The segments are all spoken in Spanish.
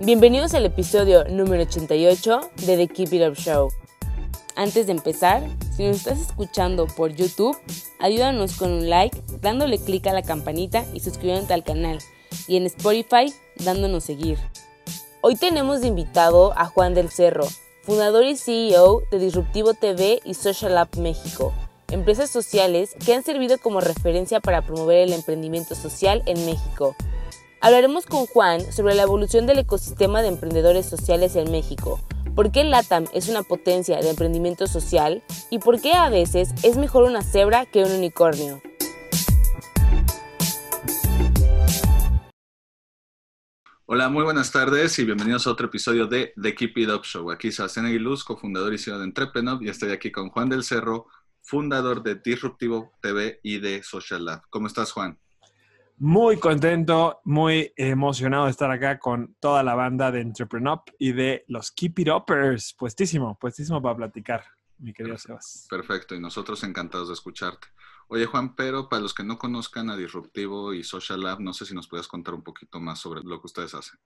Bienvenidos al episodio número 88 de The Keep It Up Show. Antes de empezar, si nos estás escuchando por YouTube, ayúdanos con un like, dándole clic a la campanita y suscribiéndote al canal. Y en Spotify, dándonos seguir. Hoy tenemos de invitado a Juan del Cerro, fundador y CEO de Disruptivo TV y Social App México, empresas sociales que han servido como referencia para promover el emprendimiento social en México. Hablaremos con Juan sobre la evolución del ecosistema de emprendedores sociales en México, por qué LATAM es una potencia de emprendimiento social y por qué a veces es mejor una cebra que un unicornio. Hola, muy buenas tardes y bienvenidos a otro episodio de The Keep It Up Show. Aquí Sebastián Aguiluz, cofundador y CEO de Entrepreneur, y estoy aquí con Juan del Cerro, fundador de Disruptivo TV y de Social Lab. ¿Cómo estás, Juan? Muy contento, muy emocionado de estar acá con toda la banda de Entrepreneur y de los Keep It Uppers. Puestísimo, puestísimo para platicar, mi querido Sebas. Perfecto, y nosotros encantados de escucharte. Oye, Juan, pero para los que no conozcan a Disruptivo y Social Lab, no sé si nos puedes contar un poquito más sobre lo que ustedes hacen.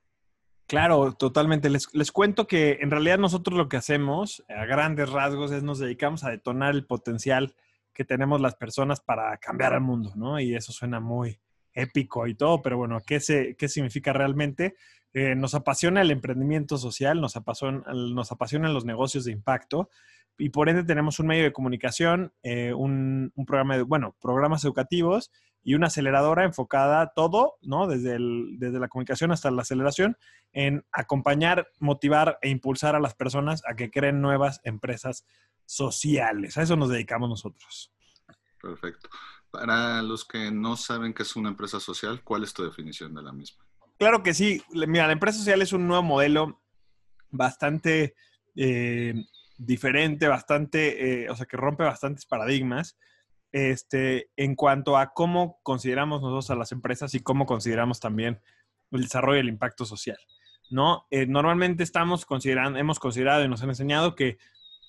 Claro, totalmente. Les, les, cuento que en realidad nosotros lo que hacemos a grandes rasgos es nos dedicamos a detonar el potencial que tenemos las personas para cambiar al mundo, ¿no? Y eso suena muy épico y todo, pero bueno, ¿qué, significa realmente? Eh, nos apasiona el emprendimiento social, nos, apasiona, nos apasionan los negocios de impacto y por ende tenemos un medio de comunicación, eh, un, programa de, bueno, programas educativos y una aceleradora enfocada todo, ¿no? Desde, desde la comunicación hasta la aceleración, en acompañar, motivar e impulsar a las personas a que creen nuevas empresas sociales. A eso nos dedicamos nosotros. Perfecto. Para los que no saben qué es una empresa social, ¿cuál es tu definición de la misma? Claro que sí. Mira, la empresa social es un nuevo modelo bastante eh, diferente, bastante, eh, o sea, que rompe bastantes paradigmas este, en cuanto a cómo consideramos nosotros a las empresas y cómo consideramos también el desarrollo y el impacto social. ¿no? Eh, normalmente estamos considerando, hemos considerado y nos han enseñado que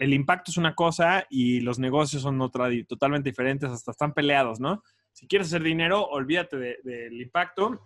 el impacto es una cosa y los negocios son otra totalmente diferentes, hasta están peleados, ¿no? Si quieres hacer dinero, olvídate del de, impacto.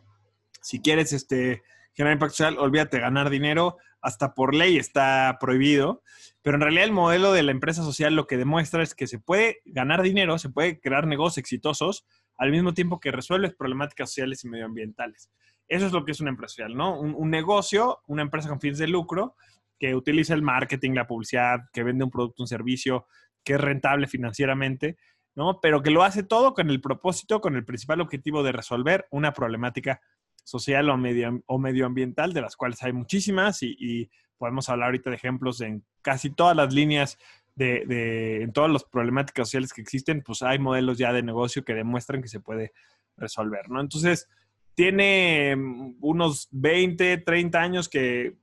Si quieres este, generar impacto social, olvídate de ganar dinero. Hasta por ley está prohibido. Pero en realidad el modelo de la empresa social lo que demuestra es que se puede ganar dinero, se puede crear negocios exitosos al mismo tiempo que resuelves problemáticas sociales y medioambientales. Eso es lo que es una empresa social, ¿no? Un negocio, una empresa con fines de lucro, que utiliza el marketing, la publicidad, que vende un producto, un servicio, que es rentable financieramente, ¿no? Pero que lo hace todo con el propósito, con el principal objetivo de resolver una problemática social o, medio, o medioambiental, de las cuales hay muchísimas y, podemos hablar ahorita de ejemplos en casi todas las líneas de, de, en todas las problemáticas sociales que existen, pues hay modelos ya de negocio que demuestran que se puede resolver, ¿no? Entonces, tiene unos 20, 30 años que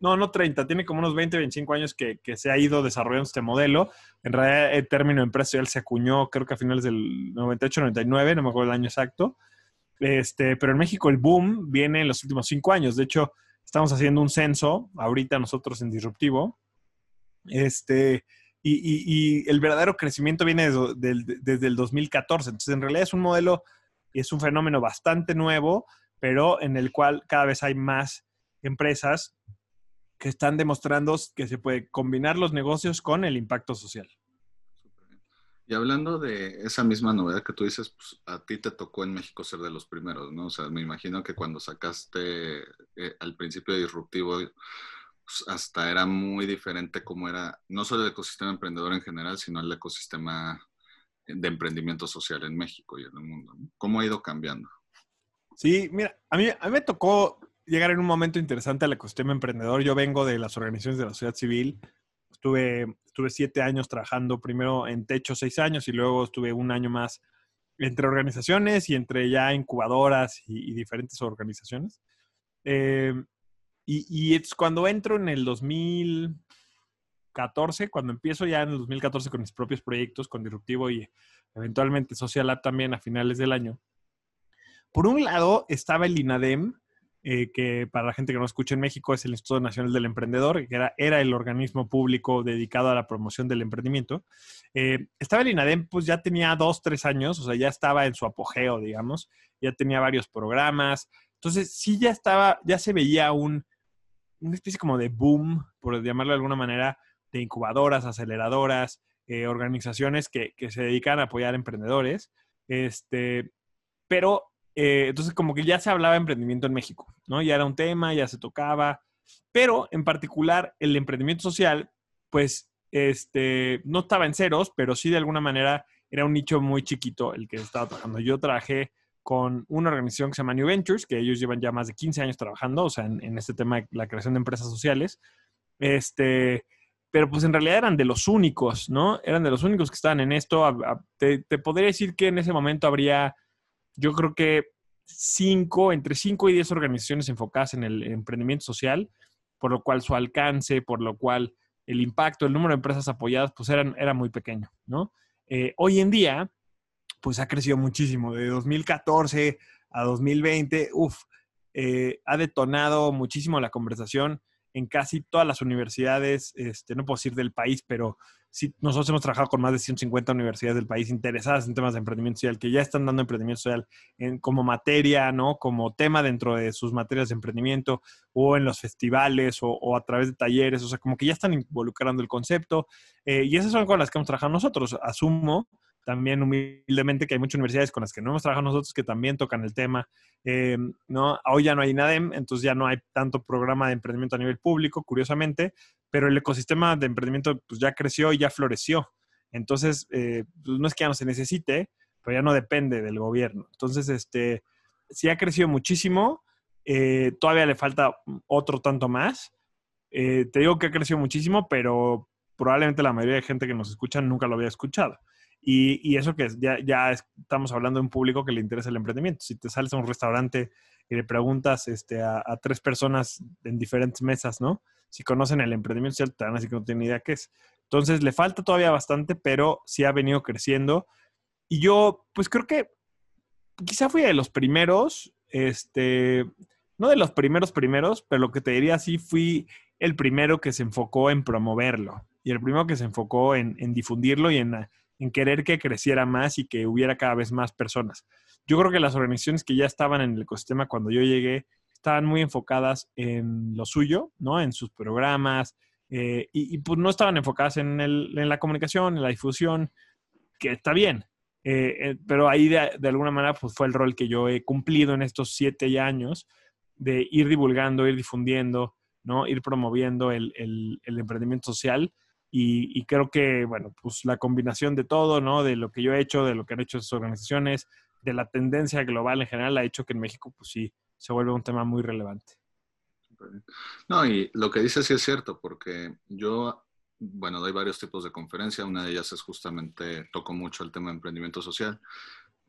no, no 30, tiene como unos 20, 25 años que, que, se ha ido desarrollando este modelo. En realidad, el término empresarial se acuñó, creo que a finales del 98, 99, no me acuerdo el año exacto. Este, pero en México el boom viene en los últimos cinco años. De hecho, estamos haciendo un censo ahorita nosotros en Disruptivo. Este, y, y, y el verdadero crecimiento viene desde, desde, desde el 2014. Entonces, en realidad es un modelo, es un fenómeno bastante nuevo, pero en el cual cada vez hay más empresas que están demostrando que se puede combinar los negocios con el impacto social. Y hablando de esa misma novedad que tú dices, pues a ti te tocó en México ser de los primeros, ¿no? O sea, me imagino que cuando sacaste eh, al principio Disruptivo, pues hasta era muy diferente cómo era, no solo el ecosistema emprendedor en general, sino el ecosistema de emprendimiento social en México y en el mundo. ¿no? ¿Cómo ha ido cambiando? Sí, mira, a mí, a mí me tocó llegar en un momento interesante al ecosistema emprendedor. Yo vengo de las organizaciones de la sociedad civil. Estuve, estuve siete años trabajando primero en Techo, seis años, y luego estuve un año más entre organizaciones y entre ya incubadoras y, y diferentes organizaciones. Eh, y, es cuando entro en el 2014, cuando empiezo ya en el 2014 con mis propios proyectos, con Disruptivo y eventualmente Social Lab también a finales del año. Por un lado estaba el INADEM, eh, que para la gente que no escucha en México es el Instituto Nacional del Emprendedor, que era, era el organismo público dedicado a la promoción del emprendimiento. Eh, estaba el INADEM, pues ya tenía dos, tres años, o sea, ya estaba en su apogeo, digamos, ya tenía varios programas. Entonces, sí ya estaba, ya se veía un, una especie como de boom, por llamarlo de alguna manera, de incubadoras, aceleradoras, eh, organizaciones que, que, se dedican a apoyar emprendedores. Este, pero eh, entonces, como que ya se hablaba de emprendimiento en México, ¿no? Ya era un tema, ya se tocaba, pero en particular el emprendimiento social, pues, este, no estaba en ceros, pero sí de alguna manera era un nicho muy chiquito el que estaba trabajando. Yo trabajé con una organización que se llama New Ventures, que ellos llevan ya más de 15 años trabajando, o sea, en, en este tema de la creación de empresas sociales. Este, pero pues en realidad eran de los únicos, ¿no? Eran de los únicos que estaban en esto. Te, te podría decir que en ese momento habría yo creo que cinco, entre cinco y diez organizaciones enfocadas en el emprendimiento social, por lo cual su alcance, por lo cual el impacto, el número de empresas apoyadas, pues eran, era muy pequeño, ¿no? Eh, hoy en día, pues ha crecido muchísimo. De 2014 a 2020, uff, eh, ha detonado muchísimo la conversación en casi todas las universidades, este, no puedo decir del país, pero sí, nosotros hemos trabajado con más de 150 universidades del país interesadas en temas de emprendimiento social, que ya están dando emprendimiento social en, como materia, ¿no? Como tema dentro de sus materias de emprendimiento o en los festivales o, a través de talleres, o sea, como que ya están involucrando el concepto. Eh, y esas son con las que hemos trabajado nosotros. Asumo también humildemente que hay muchas universidades con las que no hemos trabajado nosotros que también tocan el tema. Eh, ¿no? Hoy ya no hay NADEM, entonces ya no hay tanto programa de emprendimiento a nivel público, curiosamente, pero el ecosistema de emprendimiento pues, ya creció y ya floreció. Entonces, eh, pues, no es que ya no se necesite, pero ya no depende del gobierno. Entonces, este, sí ha crecido muchísimo, eh, todavía le falta otro tanto más. te digo que ha crecido muchísimo, pero probablemente la mayoría de gente que nos escucha nunca lo había escuchado. Y, eso que ya, ya estamos hablando de un público que le interesa el emprendimiento. Si te sales a un restaurante y le preguntas este, a, tres personas en diferentes mesas, ¿no? Si conocen el emprendimiento social, te van a decir que no tienen idea qué es. Entonces, le falta todavía bastante, pero sí ha venido creciendo. Y yo, pues creo que quizá fui de los primeros, este, no de los primeros primeros, pero lo que te diría sí fui el primero que se enfocó en promoverlo y el primero que se enfocó en, en difundirlo y en en querer que creciera más y que hubiera cada vez más personas. Yo creo que las organizaciones que ya estaban en el ecosistema cuando yo llegué estaban muy enfocadas en lo suyo, ¿no? En sus programas eh, y, pues no estaban enfocadas en, la comunicación, en la difusión, que está bien. Eh, eh, pero ahí de, alguna manera pues fue el rol que yo he cumplido en estos siete años de ir divulgando, ir difundiendo, ¿no? Ir promoviendo el, el emprendimiento social y, creo que, bueno, pues la combinación de todo, ¿no? De lo que yo he hecho, de lo que han hecho esas organizaciones, de la tendencia global en general, ha hecho que en México, pues sí, se vuelve un tema muy relevante. No, y lo que dices sí es cierto, porque yo, bueno, doy varios tipos de conferencia. Una de ellas es justamente, toco mucho el tema de emprendimiento social.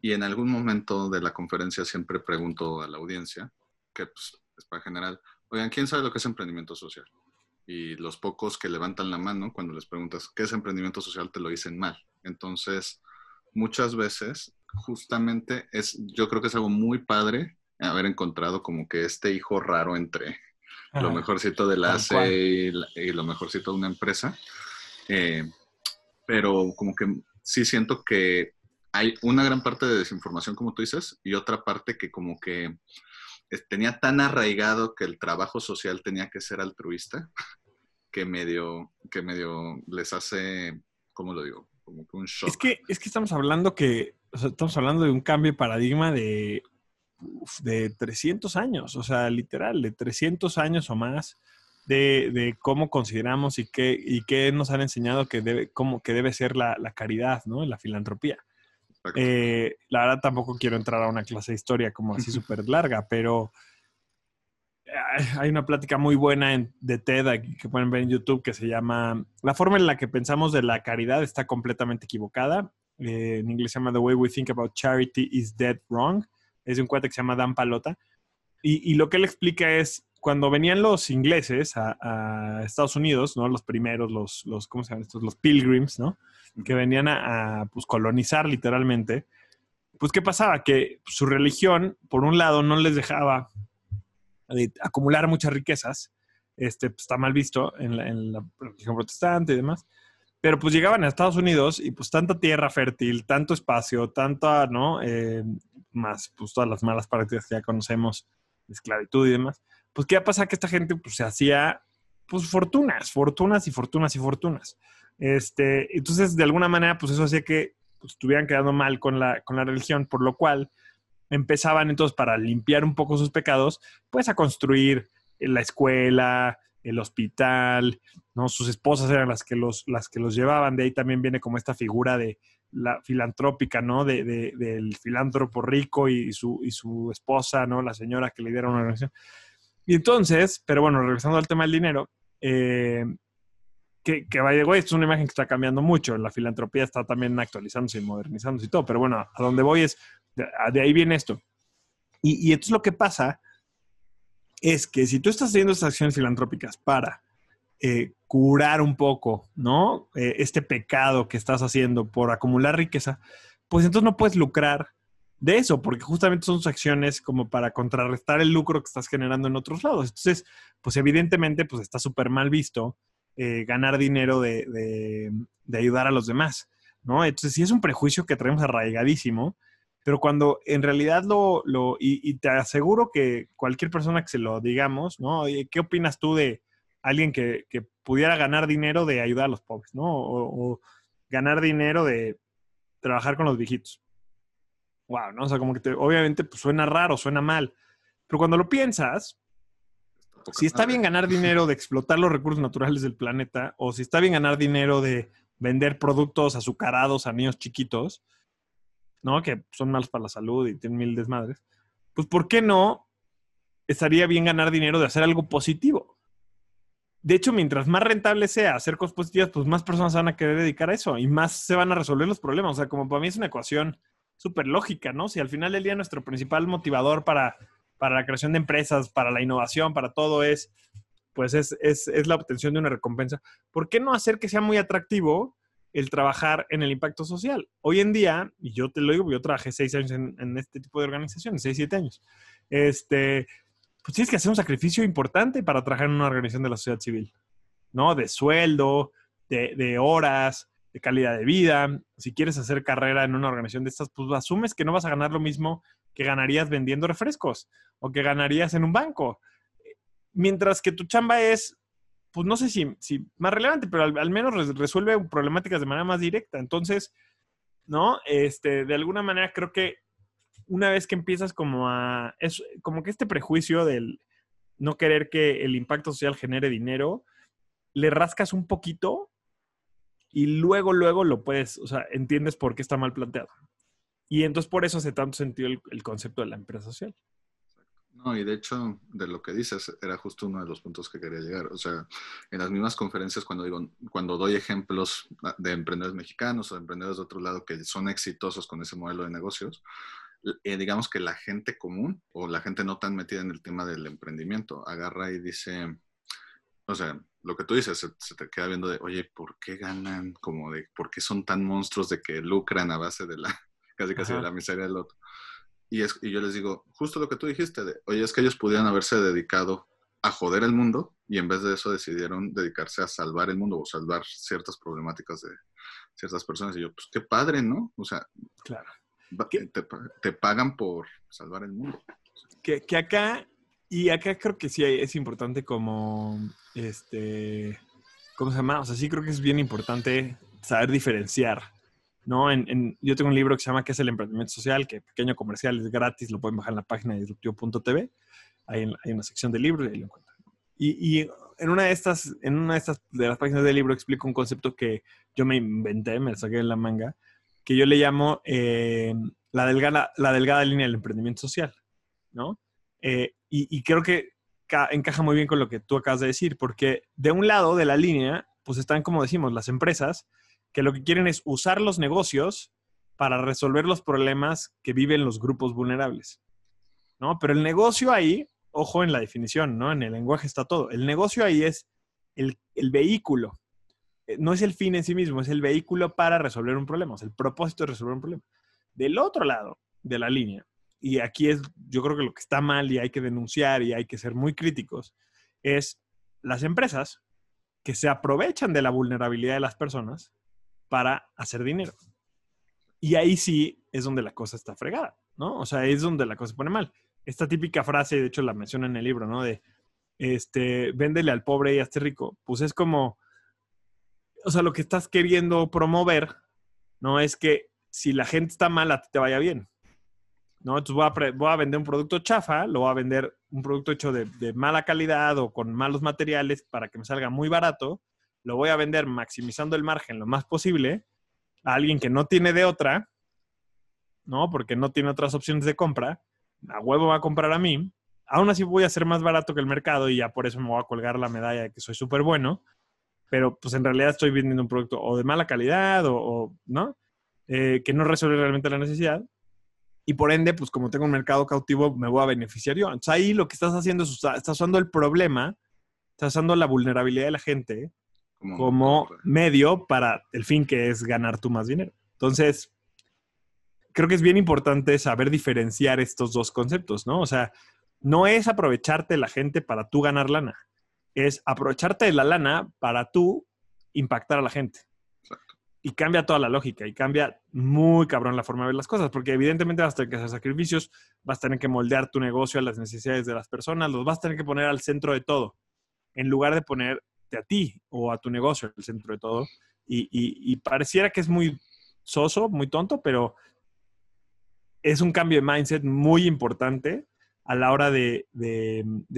Y en algún momento de la conferencia siempre pregunto a la audiencia, que pues, es para general, oigan, ¿quién sabe lo que es emprendimiento social? Y los pocos que levantan la mano cuando les preguntas qué es emprendimiento social te lo dicen mal. Entonces, muchas veces, justamente es, yo creo que es algo muy padre haber encontrado como que este hijo raro entre lo mejorcito de la ACE y, lo mejorcito de una empresa. Eh, pero como que sí siento que hay una gran parte de desinformación, como tú dices, y otra parte que como que tenía tan arraigado que el trabajo social tenía que ser altruista, que medio, que medio les hace, ¿cómo lo digo? Como que un shock. Es que, es que estamos hablando que, estamos hablando de un cambio de paradigma de, de 300 años, o sea, literal, de 300 años o más. De, de, cómo consideramos y qué, y qué nos han enseñado que debe, cómo, que debe ser la, la caridad, ¿no? La filantropía. Eh, la verdad tampoco quiero entrar a una clase de historia como así súper larga, pero hay una plática muy buena de TED que pueden ver en YouTube que se llama La forma en la que pensamos de la caridad está completamente equivocada. en inglés se llama The Way We Think About Charity is Dead Wrong. Es de un cuate que se llama Dan Palota. Y, lo que él explica es, cuando venían los ingleses a, Estados Unidos, ¿no? Los primeros, los, los, ¿cómo se llaman estos? Los pilgrims, ¿no? Que venían a, pues, colonizar literalmente. Pues, ¿qué pasaba? Que su religión, por un lado, no les dejaba acumular muchas riquezas. Este, pues, está mal visto en la, en la religión protestante y demás. Pero pues llegaban a Estados Unidos y pues tanta tierra fértil, tanto espacio, tanta, ¿no? Eh, más pues todas las malas prácticas que ya conocemos, esclavitud y demás. Pues qué pasa que esta gente pues se hacía pues fortunas, fortunas y fortunas y fortunas. Este, entonces de alguna manera pues eso hacía que pues, estuvieran quedando mal con la, con la religión, por lo cual empezaban entonces para limpiar un poco sus pecados, pues a construir la escuela, el hospital, ¿no? Sus esposas eran las que los, las que los llevaban, de ahí también viene como esta figura de la filantrópica, ¿no? De, del filántropo rico y su, y su esposa, ¿no? La señora que le dieron una organización. Y entonces, pero bueno, regresando al tema del dinero, eh, que, que vaya, güey, es una imagen que está cambiando mucho. La filantropía está también actualizándose y modernizándose y todo. Pero bueno, a donde voy es, de, ahí viene esto. Y, y esto es lo que pasa es que si tú estás haciendo estas acciones filantrópicas para eh, curar un poco, ¿no? Eh, este pecado que estás haciendo por acumular riqueza, pues entonces no puedes lucrar de eso, porque justamente son acciones como para contrarrestar el lucro que estás generando en otros lados. Entonces, pues evidentemente, pues está súper mal visto eh, ganar dinero de, de, ayudar a los demás, ¿no? Entonces, sí es un prejuicio que traemos arraigadísimo, pero cuando en realidad lo, lo y, te aseguro que cualquier persona que se lo digamos, ¿no? ¿Qué opinas tú de alguien que, que pudiera ganar dinero de ayudar a los pobres, ¿no? O, ganar dinero de trabajar con los viejitos. Wow, ¿no? O sea, como que te, obviamente pues, suena raro, suena mal. Pero cuando lo piensas, si está bien ganar dinero de explotar los recursos naturales del planeta, o si está bien ganar dinero de vender productos azucarados a niños chiquitos, ¿no? Que son malos para la salud y tienen mil desmadres. Pues, ¿por qué no estaría bien ganar dinero de hacer algo positivo? De hecho, mientras más rentable sea hacer cosas positivas, pues más personas van a querer dedicar a eso y más se van a resolver los problemas. O sea, como para mí es una ecuación súper lógica, ¿no? Si al final del día nuestro principal motivador para, para la creación de empresas, para la innovación, para todo es, pues es, es, es la obtención de una recompensa, ¿por qué no hacer que sea muy atractivo el trabajar en el impacto social. Hoy en día, y yo te lo digo, yo trabajé seis años en, este tipo de organizaciones, seis, siete años, este, pues tienes que hacer un sacrificio importante para trabajar en una organización de la sociedad civil, ¿no? De sueldo, de, horas, de calidad de vida. Si quieres hacer carrera en una organización de estas, pues asumes que no vas a ganar lo mismo que ganarías vendiendo refrescos o que ganarías en un banco. Mientras que tu chamba es pues no sé si, si más relevante, pero al, menos resuelve problemáticas de manera más directa. Entonces, ¿no? Este, de alguna manera creo que una vez que empiezas como a, es como que este prejuicio del no querer que el impacto social genere dinero, le rascas un poquito y luego, luego lo puedes, o sea, entiendes por qué está mal planteado. Y entonces por eso hace tanto sentido el concepto de la empresa social. No, y de hecho, de lo que dices, era justo uno de los puntos que quería llegar. O sea, en las mismas conferencias, cuando, digo, cuando doy ejemplos de emprendedores mexicanos o de emprendedores de otro lado que son exitosos con ese modelo de negocios, eh, digamos que la gente común o la gente no tan metida en el tema del emprendimiento agarra y dice, o sea, lo que tú dices, se, te queda viendo de, oye, ¿por qué ganan? Como de, ¿por qué son tan monstruos de que lucran a base de la, casi casi de la miseria del otro? Y, es, y yo les digo, justo lo que tú dijiste, de, oye, es que ellos pudieran haberse dedicado a joder el mundo y en vez de eso decidieron dedicarse a salvar el mundo o salvar ciertas problemáticas de ciertas personas. Y yo, pues qué padre, ¿no? O sea, claro. te, te, pagan por salvar el mundo. Que, que, acá, y acá creo que sí es importante como, este, ¿cómo se llama? O sea, sí creo que es bien importante saber diferenciar ¿no? En, yo tengo un libro que se llama ¿Qué es el emprendimiento social? Que pequeño comercial es gratis, lo pueden bajar en la página de disruptivo.tv. Hay, hay una sección de libros y ahí lo encuentran. Y, y, en una de estas, en una de estas de las páginas del libro explico un concepto que yo me inventé, me saqué de la manga, que yo le llamo eh, la, delgada, la delgada línea del emprendimiento social, ¿no? Eh, y, y, creo que encaja muy bien con lo que tú acabas de decir, porque de un lado de la línea, pues están, como decimos, las empresas que lo que quieren es usar los negocios para resolver los problemas que viven los grupos vulnerables. ¿no? Pero el negocio ahí, ojo en la definición, ¿no? En el lenguaje está todo. El negocio ahí es el, el vehículo. Eh, no es el fin en sí mismo, es el vehículo para resolver un problema, es el propósito de resolver un problema. Del otro lado de la línea, y aquí es, yo creo que lo que está mal y hay que denunciar y hay que ser muy críticos, es las empresas que se aprovechan de la vulnerabilidad de las personas para hacer dinero. Y ahí sí es donde la cosa está fregada, ¿no? O sea, es donde la cosa se pone mal. Esta típica frase, de hecho la menciona en el libro, ¿no? De, este, véndele al pobre y hazte rico. Pues es como, o sea, lo que estás queriendo promover, ¿no? Es que si la gente está mal, a ti te vaya bien. ¿no? Entonces voy a, vender un producto chafa, lo voy a vender un producto hecho de, mala calidad o con malos materiales para que me salga muy barato. Lo voy a vender maximizando el margen lo más posible a alguien que no tiene de otra, ¿no? Porque no tiene otras opciones de compra. A huevo va a comprar a mí. Aún así voy a ser más barato que el mercado y ya por eso me voy a colgar la medalla de que soy súper bueno. Pero pues en realidad estoy vendiendo un producto o de mala calidad o, ¿no? Eh, que no resuelve realmente la necesidad y por ende, pues como tengo un mercado cautivo, me voy a beneficiar yo. Entonces ahí lo que estás haciendo es, estás usando el problema, estás usando la vulnerabilidad de la gente como, medio para el fin que es ganar tú más dinero. Entonces, creo que es bien importante saber diferenciar estos dos conceptos, ¿no? O sea, no es aprovecharte de la gente para tú ganar lana, es aprovecharte de la lana para tú impactar a la gente y cambia toda la lógica y cambia muy cabrón la forma de ver las cosas, porque evidentemente vas a tener que hacer sacrificios, vas a tener que moldear tu negocio a las necesidades de las personas, los vas a tener que poner al centro de todo, en lugar de ponerte a ti o a tu negocio al centro de todo. Y, pareciera que es muy soso, muy tonto, pero es un cambio de mindset muy importante a la hora de,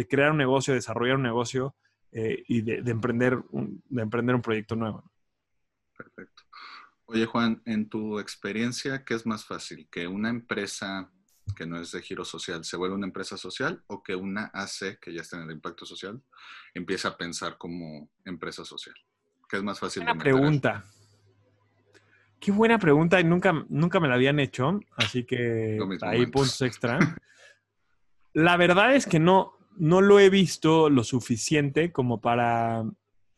crear un negocio, desarrollar un negocio eh, y de, emprender de emprender un proyecto nuevo. Perfecto. Oye, Juan, en tu experiencia, ¿qué es más fácil? ¿Que una empresa que no es de giro social se vuelva una empresa social o que una AC, que ya está en el impacto social, empiece a pensar como empresa social? ¿Qué es más fácil? Buena pregunta. Qué buena pregunta y nunca, nunca me la habían hecho, así que ahí puntos extra. La verdad es que no, no lo he visto lo suficiente como para...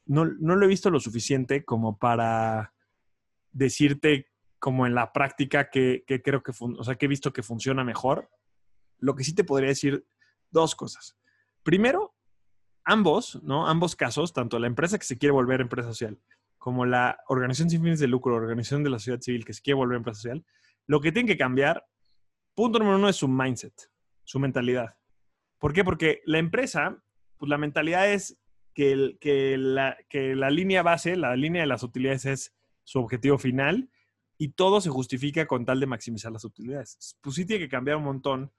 No, no lo he visto lo suficiente como para decirte como en la práctica que, creo que, o sea, que he visto que funciona mejor. Lo que sí te podría decir dos cosas. Primero, ambos, ¿no? Ambos casos, tanto la empresa que se quiere volver empresa social como la organización sin fines de lucro, organización de la sociedad civil que se quiere volver empresa social, lo que tienen que cambiar, punto número uno, es su mindset, su mentalidad. ¿Por qué? Porque la empresa, pues la mentalidad es que, que, la, que la línea base, la línea de las utilidades es su objetivo final y todo se justifica con tal de maximizar las utilidades. Pues sí tiene que cambiar un montón,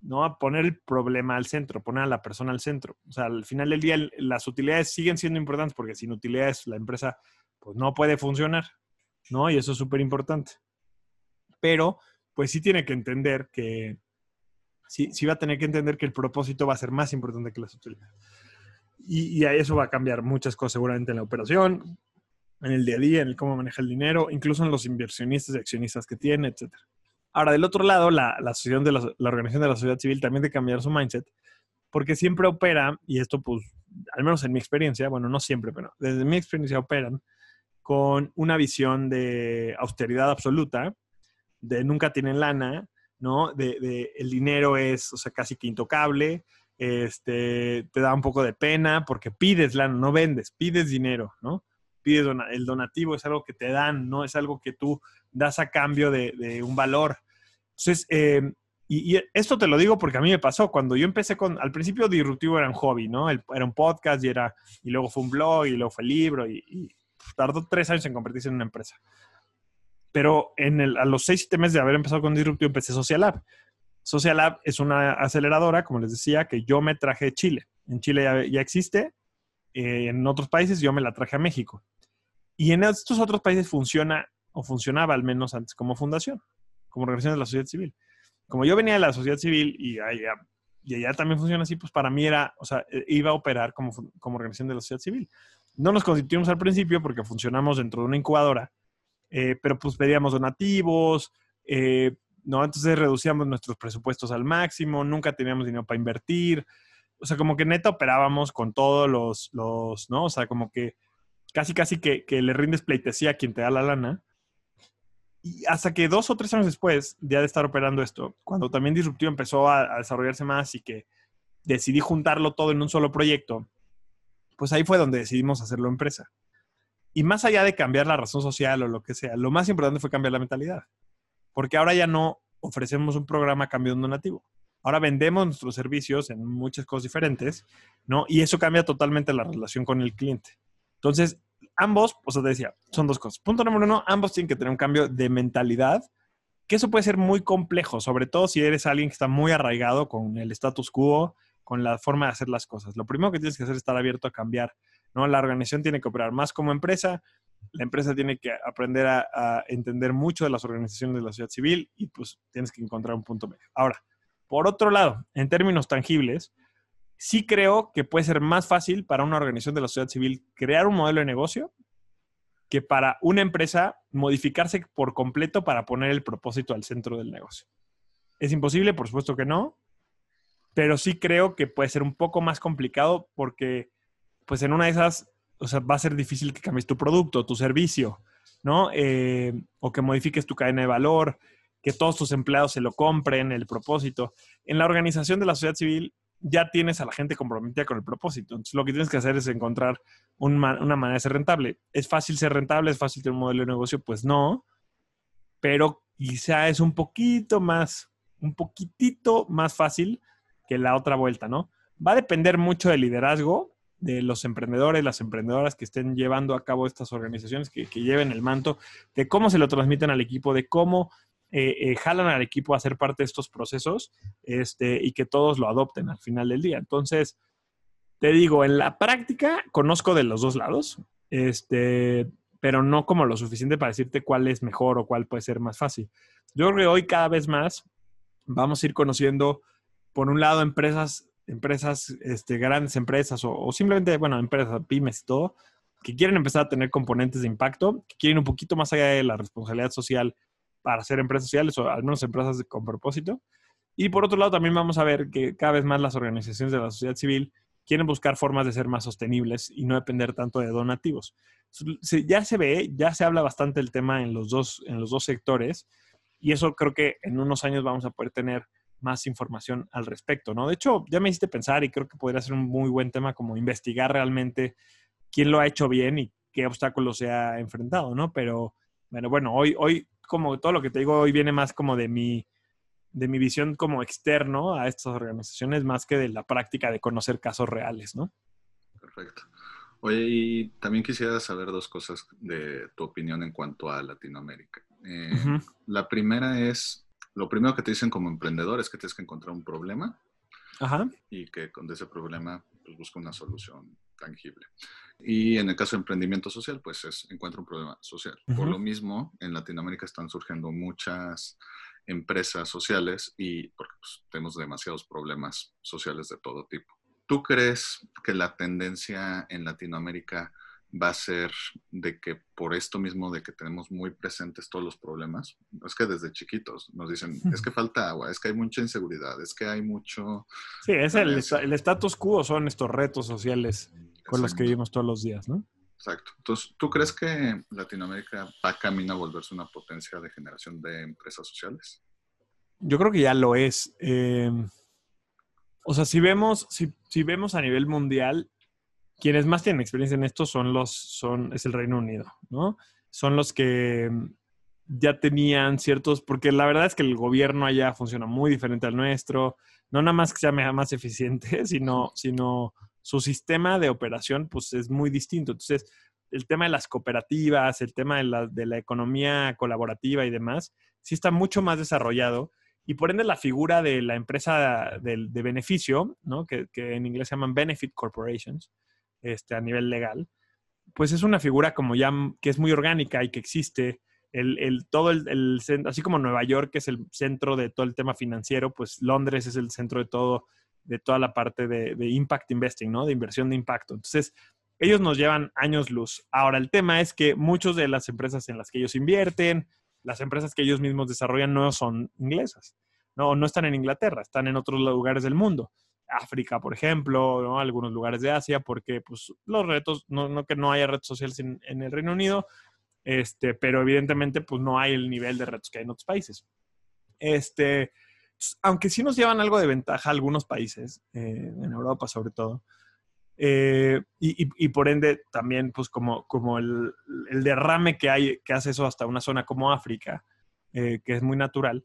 ¿no? A poner el problema al centro, poner a la persona al centro. O sea, al final del día las utilidades siguen siendo importantes porque sin utilidades la empresa pues no puede funcionar, ¿no? Y eso es súper importante. Pero pues sí tiene que entender que, sí, sí va a tener que entender que el propósito va a ser más importante que las utilidades. Y, y a eso va a cambiar muchas cosas seguramente en la operación, en el día a día, en el cómo maneja el dinero, incluso en los inversionistas y accionistas que tiene, etc. Ahora, del otro lado, la, la, asociación de la, la, organización de la sociedad civil también de cambiar su mindset, porque siempre opera, y esto pues, al menos en mi experiencia, bueno, no siempre, pero desde mi experiencia operan con una visión de austeridad absoluta, de nunca tienen lana, ¿no? De, de, el dinero es, o sea, casi que intocable, este, te da un poco de pena porque pides lana, no vendes, pides dinero, ¿no? Pides el donativo, es algo que te dan, no es algo que tú das a cambio de, un valor. Entonces, eh, y, esto te lo digo porque a mí me pasó, cuando yo empecé con, al principio Disruptivo era un hobby, ¿no? era un podcast y, era, y luego fue un blog y luego fue el libro y, tardó tres años en convertirse en una empresa. Pero en el, a los seis, siete meses de haber empezado con Disruptivo empecé Social Lab. Social Lab es una aceleradora, como les decía, que yo me traje de Chile. En Chile ya, existe, eh, en otros países yo me la traje a México. Y en estos otros países funciona, o funcionaba al menos antes como fundación, como organización de la sociedad civil. Como yo venía de la sociedad civil y allá, y allá también funciona así, pues para mí era, o sea, e, iba a operar como, como organización de la sociedad civil. No nos constituimos al principio porque funcionamos dentro de una incubadora, eh, pero pues pedíamos donativos, eh, ¿no? Entonces reducíamos nuestros presupuestos al máximo, nunca teníamos dinero para invertir. O sea, como que neta operábamos con todos los, los ¿no? O sea, como que casi, casi que, que le rindes pleitesía a quien te da la lana. Y hasta que dos o tres años después, ya de estar operando esto, cuando también Disruptivo empezó a, desarrollarse más y que decidí juntarlo todo en un solo proyecto, pues ahí fue donde decidimos hacerlo empresa. Y más allá de cambiar la razón social o lo que sea, lo más importante fue cambiar la mentalidad. Porque ahora ya no ofrecemos un programa a cambio de donativo. Ahora vendemos nuestros servicios en muchas cosas diferentes, ¿no? Y eso cambia totalmente la relación con el cliente. Entonces, ambos, o sea, te decía, son dos cosas. Punto número uno, ambos tienen que tener un cambio de mentalidad, que eso puede ser muy complejo, sobre todo si eres alguien que está muy arraigado con el status quo, con la forma de hacer las cosas. Lo primero que tienes que hacer es estar abierto a cambiar, ¿no? La organización tiene que operar más como empresa, la empresa tiene que aprender a, entender mucho de las organizaciones de la sociedad civil y pues tienes que encontrar un punto medio. Ahora, por otro lado, en términos tangibles, sí creo que puede ser más fácil para una organización de la sociedad civil crear un modelo de negocio que para una empresa modificarse por completo para poner el propósito al centro del negocio. ¿Es imposible? Por supuesto que no, pero sí creo que puede ser un poco más complicado porque, pues en una de esas, o sea, va a ser difícil que cambies tu producto, tu servicio, ¿no? Eh, o que modifiques tu cadena de valor, que todos tus empleados se lo compren, el propósito. En la organización de la sociedad civil ya tienes a la gente comprometida con el propósito. Entonces, lo que tienes que hacer es encontrar una manera de ser rentable. ¿Es fácil ser rentable? ¿Es fácil tener un modelo de negocio? Pues no, pero quizá es un poquito más, un poquitito más fácil que la otra vuelta, ¿no? Va a depender mucho del liderazgo de los emprendedores, las emprendedoras que estén llevando a cabo estas organizaciones, que, lleven el manto, de cómo se lo transmiten al equipo, de cómo eh, eh, jalan al equipo a ser parte de estos procesos este, y que todos lo adopten al final del día. Entonces, te digo, en la práctica conozco de los dos lados, este, pero no como lo suficiente para decirte cuál es mejor o cuál puede ser más fácil. Yo creo que hoy cada vez más vamos a ir conociendo por un lado, empresas, empresas, este, grandes empresas o, simplemente, bueno, empresas, pymes y todo, que quieren empezar a tener componentes de impacto, que quieren un poquito más allá de la responsabilidad social para ser empresas sociales o al menos empresas con propósito. Y por otro lado, también vamos a ver que cada vez más las organizaciones de la sociedad civil quieren buscar formas de ser más sostenibles y no depender tanto de donativos. Ya se ve, ya se habla bastante del tema en los dos, en los dos sectores y eso creo que en unos años vamos a poder tener más información al respecto, ¿no? De hecho, ya me hiciste pensar y creo que podría ser un muy buen tema como investigar realmente quién lo ha hecho bien y qué obstáculos se ha enfrentado, ¿no? Pero, bueno, bueno, hoy, hoy, como todo lo que te digo, hoy viene más como de mi, de mi visión como externo a estas organizaciones, más que de la práctica de conocer casos reales, ¿no? Perfecto. Oye, y también quisiera saber dos cosas de tu opinión en cuanto a Latinoamérica. Eh, la primera es, lo primero que te dicen como emprendedor es que tienes que encontrar un problema y que con ese problema pues, busca una solución tangible. Y en el caso de emprendimiento social, pues es encuentra un problema social. Por lo mismo, en Latinoamérica están surgiendo muchas empresas sociales y porque pues, tenemos demasiados problemas sociales de todo tipo. ¿Tú crees que la tendencia en Latinoamérica va a ser de que por esto mismo de que tenemos muy presentes todos los problemas, es que desde chiquitos nos dicen, es que falta agua, es que hay mucha inseguridad, es que hay mucho... Sí, es el, el status quo, son estos retos sociales con los que vivimos todos los días, ¿no? Exacto. Entonces, ¿tú crees que Latinoamérica va camino a volverse una potencia de generación de empresas sociales? Yo creo que ya lo es. Eh, o sea, si vemos, si, si vemos a nivel mundial, quienes más tienen experiencia en esto son los, son, es el Reino Unido, ¿no? Son los que mm, ya tenían ciertos, porque la verdad es que el gobierno allá funciona muy diferente al nuestro, no nada más que sea más eficiente, sino, sino su sistema de operación pues es muy distinto. Entonces, el tema de las cooperativas, el tema de la, de la economía colaborativa y demás, sí está mucho más desarrollado y por ende la figura de la empresa de, de beneficio, ¿no? que, que, en inglés se llaman benefit corporations, este, a nivel legal, pues es una figura como ya que es muy orgánica y que existe. El, todo el, el, así como Nueva York es el centro de todo el tema financiero, pues Londres es el centro de todo, de toda la parte de, de impact investing, ¿no? De inversión de impacto. Entonces, ellos nos llevan años luz. Ahora, el tema es que muchas de las empresas en las que ellos invierten, las empresas que ellos mismos desarrollan no son inglesas, no, no están en Inglaterra, están en otros lugares del mundo. África, por ejemplo, algunos lugares de Asia, porque pues, los retos, no, que no haya redes sociales en, el Reino Unido, este, pero evidentemente pues, no hay el nivel de retos que hay en otros países. Este, aunque sí nos llevan algo de ventaja algunos países, eh, en Europa sobre todo, eh, y, por ende también pues como, como el, derrame que hay, que hace eso hasta una zona como África, eh, que es muy natural.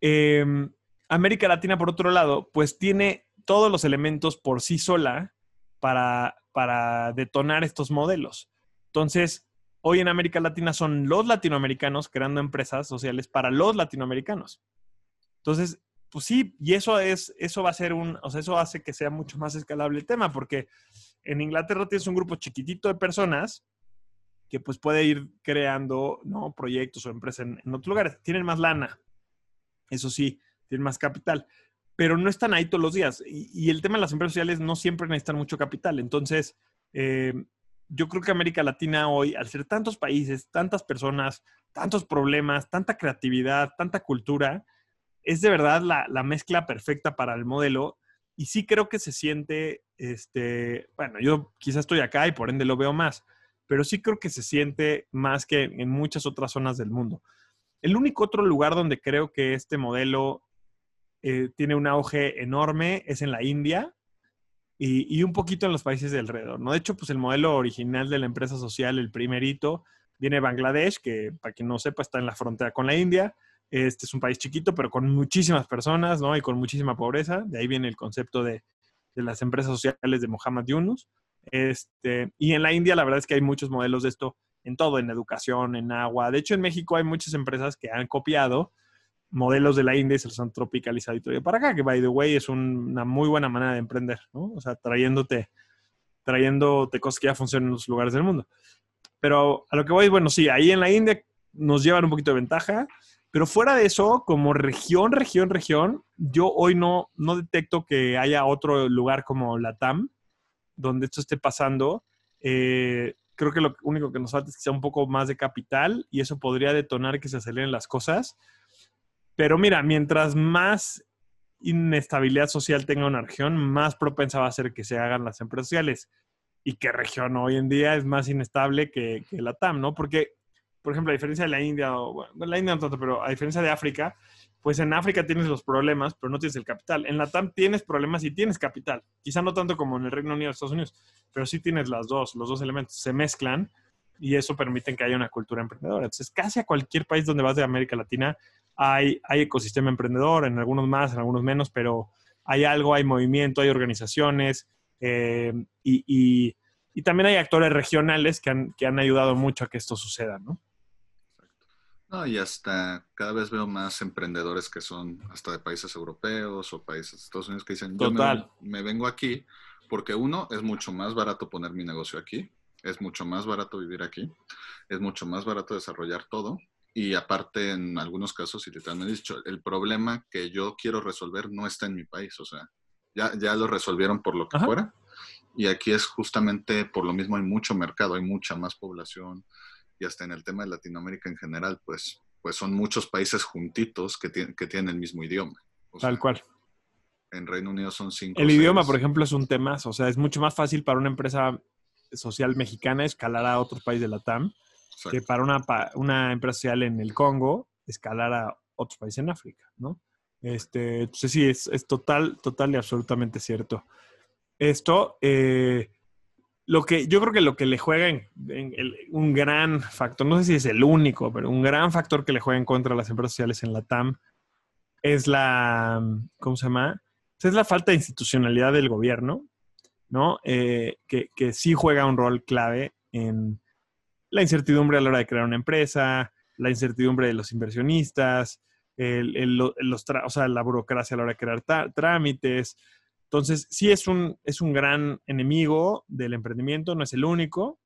Em, América Latina, por otro lado, pues tiene todos los elementos por sí sola para, para detonar estos modelos. Entonces, hoy en América Latina son los latinoamericanos creando empresas sociales para los latinoamericanos. Entonces, pues sí, y eso es, eso va a ser un, o sea, eso hace que sea mucho más escalable el tema, porque en Inglaterra tienes un grupo chiquitito de personas que pues puede ir creando, ¿no? Proyectos o empresas en, en otros lugares. Tienen más lana, eso sí, tienen más capital, pero no están ahí todos los días. Y, el tema de las empresas sociales no siempre necesitan mucho capital. Entonces, eh, yo creo que América Latina hoy, al ser tantos países, tantas personas, tantos problemas, tanta creatividad, tanta cultura, es de verdad la, mezcla perfecta para el modelo. Y sí creo que se siente, este, bueno, yo quizás estoy acá y por ende lo veo más, pero sí creo que se siente más que en muchas otras zonas del mundo. El único otro lugar donde creo que este modelo eh, tiene un auge enorme es en la India y, un poquito en los países de alrededor. ¿no? De hecho, pues el modelo original de la empresa social, el primerito, viene de Bangladesh, que para quien no sepa está en la frontera con la India. Este es un país chiquito, pero con muchísimas personas, ¿no? Y con muchísima pobreza. De ahí viene el concepto de, las empresas sociales de Muhammad Yunus. Este, y en la India, la verdad es que hay muchos modelos de esto en todo, en educación, en agua. De hecho, en México hay muchas empresas que han copiado modelos de la India y se los han tropicalizado y para acá, que by the way es una muy buena manera de emprender, ¿no? O sea, trayéndote, trayéndote cosas que ya funcionan en los lugares del mundo. Pero a lo que voy, bueno, sí, ahí en la India nos llevan un poquito de ventaja. Pero fuera de eso, como región, región, región, yo hoy no, no detecto que haya otro lugar como la TAM donde esto esté pasando. Eh, creo que lo único que nos falta es sea un poco más de capital y eso podría detonar que se aceleren las cosas. Pero mira, mientras más inestabilidad social tenga una región, más propensa va a ser que se hagan las empresas sociales. Y qué región hoy en día es más inestable que, que la TAM, ¿no? Porque por ejemplo, a diferencia de la India, o, bueno, la India no tanto, pero a diferencia de África, pues en África tienes los problemas, pero no tienes el capital. En la TAM tienes problemas y tienes capital. Quizá no tanto como en el Reino Unido o Estados Unidos, pero sí tienes las dos, los dos elementos se mezclan y eso permite que haya una cultura emprendedora. Entonces, casi a cualquier país donde vas de América Latina hay, hay ecosistema emprendedor, en algunos más, en algunos menos, pero hay algo, hay movimiento, hay organizaciones eh, y, y, también hay actores regionales que han, que han ayudado mucho a que esto suceda, ¿no? No, y hasta cada vez veo más emprendedores que son hasta de países europeos o países de Estados Unidos que dicen, Total. yo me, vengo aquí porque uno, es mucho más barato poner mi negocio aquí, es mucho más barato vivir aquí, es mucho más barato desarrollar todo y aparte en algunos casos, y te han dicho, el problema que yo quiero resolver no está en mi país, o sea, ya, ya lo resolvieron por lo que fuera y aquí es justamente por lo mismo hay mucho mercado, hay mucha más población, y hasta en el tema de Latinoamérica en general, pues, pues son muchos países juntitos que, que tienen el mismo idioma. Tal cual. En Reino Unido son cinco. El idioma, por ejemplo, es un tema, o sea, es mucho más fácil para una empresa social mexicana escalar a otros países de la TAM que para una, una empresa social en el Congo escalar a otros países en África, ¿no? Este, entonces sí, es, es total, total y absolutamente cierto. Esto, eh, lo que yo creo que lo que le juega en, un gran factor, no sé si es el único, pero un gran factor que le juega en contra a las empresas sociales en la TAM es la, ¿cómo se llama? Es la falta de institucionalidad del gobierno, ¿no? Eh, que, que, sí juega un rol clave en la incertidumbre a la hora de crear una empresa, la incertidumbre de los inversionistas, el, los o sea, la burocracia a la hora de crear trámites, entonces, sí es un, es un gran enemigo del emprendimiento, no es el único,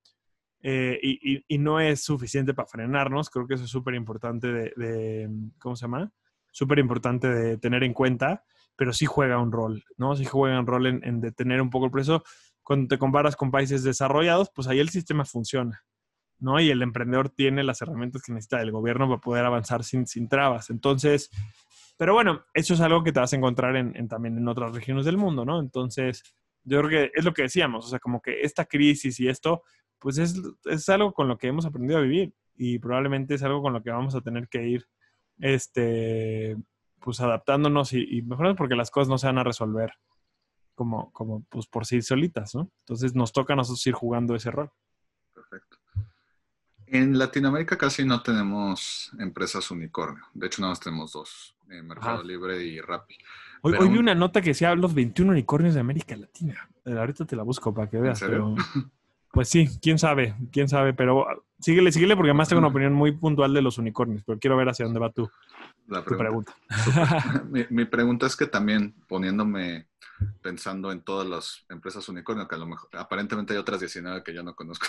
eh, y, no es suficiente para frenarnos. Creo que eso es súper importante de, ¿cómo se llama? Súper importante de tener en cuenta, pero sí juega un rol, ¿no? Sí juega un rol en, en detener un poco el precio. Cuando te comparas con países desarrollados, pues ahí el sistema funciona. ¿no? Y el emprendedor tiene las herramientas que necesita del gobierno para poder avanzar sin, sin trabas. Entonces, pero bueno, eso es algo que te vas a encontrar en, también en otras regiones del mundo, ¿no? Entonces, yo creo que es lo que decíamos, o sea, como que esta crisis y esto, pues es, es algo con lo que hemos aprendido a vivir y probablemente es algo con lo que vamos a tener que ir, este, pues adaptándonos y, y mejorando porque las cosas no se van a resolver como, como pues por sí solitas, ¿no? Entonces nos toca a nosotros ir jugando ese rol. Perfecto. En Latinoamérica casi no tenemos empresas unicornio. De hecho, nada más tenemos dos, eh, Mercado Libre y Rappi. Hoy, hoy, vi una nota que decía los 21 unicornios de América Latina. Ahorita te la busco para que veas. Pero, pues sí, quién sabe, quién sabe. Pero síguele, síguele porque además tengo una opinión muy puntual de los unicornios. Pero quiero ver hacia dónde va tú. La pregunta. mi, pregunta es que también poniéndome pensando en todas las empresas unicornio, que a lo mejor aparentemente hay otras 19 que yo no conozco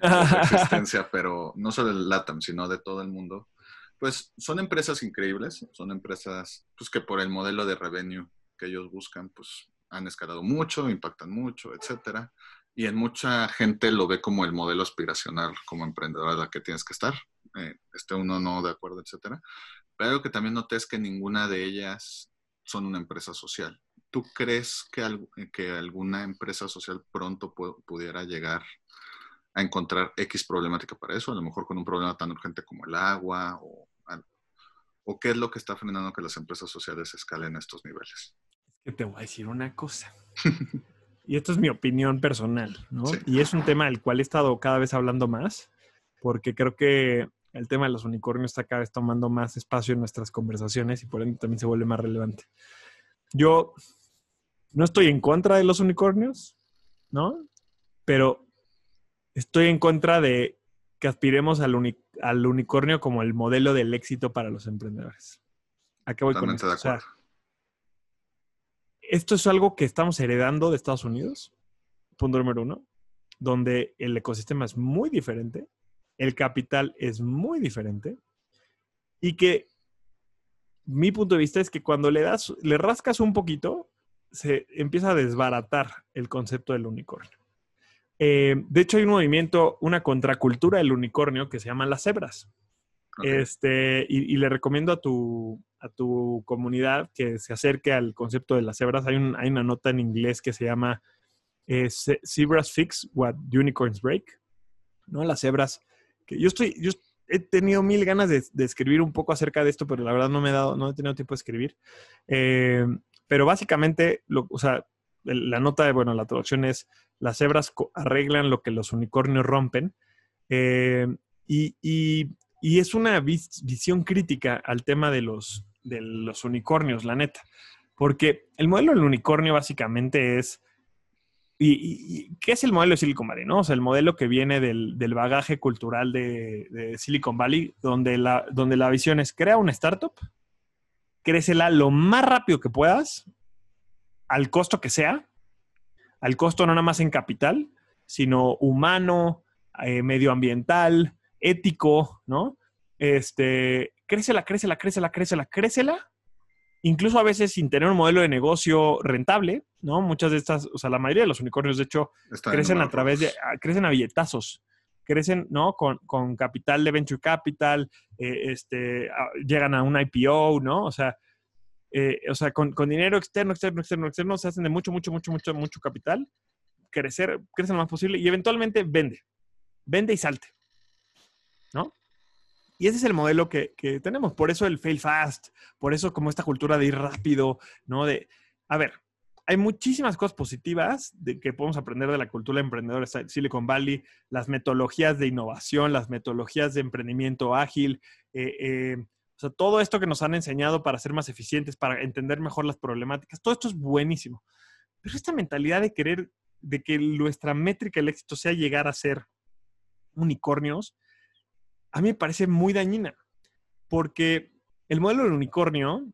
su existencia, pero no solo el LATAM, sino de todo el mundo, pues son empresas increíbles, son empresas pues, que por el modelo de revenue que ellos buscan, pues han escalado mucho, impactan mucho, etcétera. Y en mucha gente lo ve como el modelo aspiracional como emprendedor la que tienes que estar, eh, esté uno no de acuerdo, etcétera. Pero algo que también noté es que ninguna de ellas son una empresa social. ¿Tú crees que, que alguna empresa social pronto pudiera llegar a encontrar X problemática para eso? A lo mejor con un problema tan urgente como el agua o, o qué es lo que está frenando que las empresas sociales escalen a estos niveles. Es que te voy a decir una cosa. y esto es mi opinión personal, ¿no? Y es un tema del cual he estado cada vez hablando más, porque creo que el tema de los unicornios está cada vez tomando más espacio en nuestras conversaciones y por ende también se vuelve más relevante. Yo no estoy en contra de los unicornios, ¿no? Pero estoy en contra de que aspiremos al, unicornio como el modelo del éxito para los emprendedores. ¿A qué voy con esto? esto es algo que estamos heredando de Estados Unidos, punto número uno, donde el ecosistema es muy diferente, el capital es muy diferente y que mi punto de vista es que cuando le das, le rascas un poquito, se empieza a desbaratar el concepto del unicornio. Eh, de hecho, hay un movimiento, una contracultura del unicornio que se llama las cebras. Este, y, le recomiendo a tu, a tu comunidad que se acerque al concepto de las cebras. Hay, hay una nota en inglés que se llama eh, Zebras Fix What Unicorns Break. ¿no? Las cebras. Que yo estoy, yo he tenido mil ganas de, escribir un poco acerca de esto, pero la verdad no me he dado, no he tenido tiempo de escribir. Eh, pero básicamente, o sea, la nota de, bueno, la traducción es, las cebras arreglan lo que los unicornios rompen. Eh, y, y, y, es una visión crítica al tema de los, de los unicornios, la neta. Porque el modelo del unicornio básicamente es... ¿Y, qué es el modelo de Silicon Valley? ¿no? O sea, el modelo que viene del, del bagaje cultural de, de, Silicon Valley, donde la, donde la visión es crea una startup, crécela lo más rápido que puedas, al costo que sea, al costo no nada más en capital, sino humano, eh, medioambiental, ético, ¿no? Este, crécela, crécela, crécela, crécela, crécela, incluso a veces sin tener un modelo de negocio rentable, ¿no? Muchas de estas, o sea, la mayoría de los unicornios, de hecho, crecen a través de, ah, crecen a billetazos, crecen, ¿no? Con, capital de venture capital, eh, este, llegan a un IPO, ¿no? O sea, eh, o sea, con, dinero externo, externo, externo, externo, se hacen de mucho, mucho, mucho, mucho, mucho capital, crecer, crecer lo más posible y eventualmente vende, vende y salte. Y ese es el modelo que, que, tenemos. Por eso el fail fast, por eso como esta cultura de ir rápido, ¿no? De, a ver, hay muchísimas cosas positivas de que podemos aprender de la cultura emprendedora de Silicon Valley, las metodologías de innovación, las metodologías de emprendimiento ágil, eh, eh, todo esto que nos han enseñado para ser más eficientes, para entender mejor las problemáticas, todo esto es buenísimo. Pero esta mentalidad de querer, de que nuestra métrica del éxito sea llegar a ser unicornios, a mí me parece muy dañina. Porque el modelo del unicornio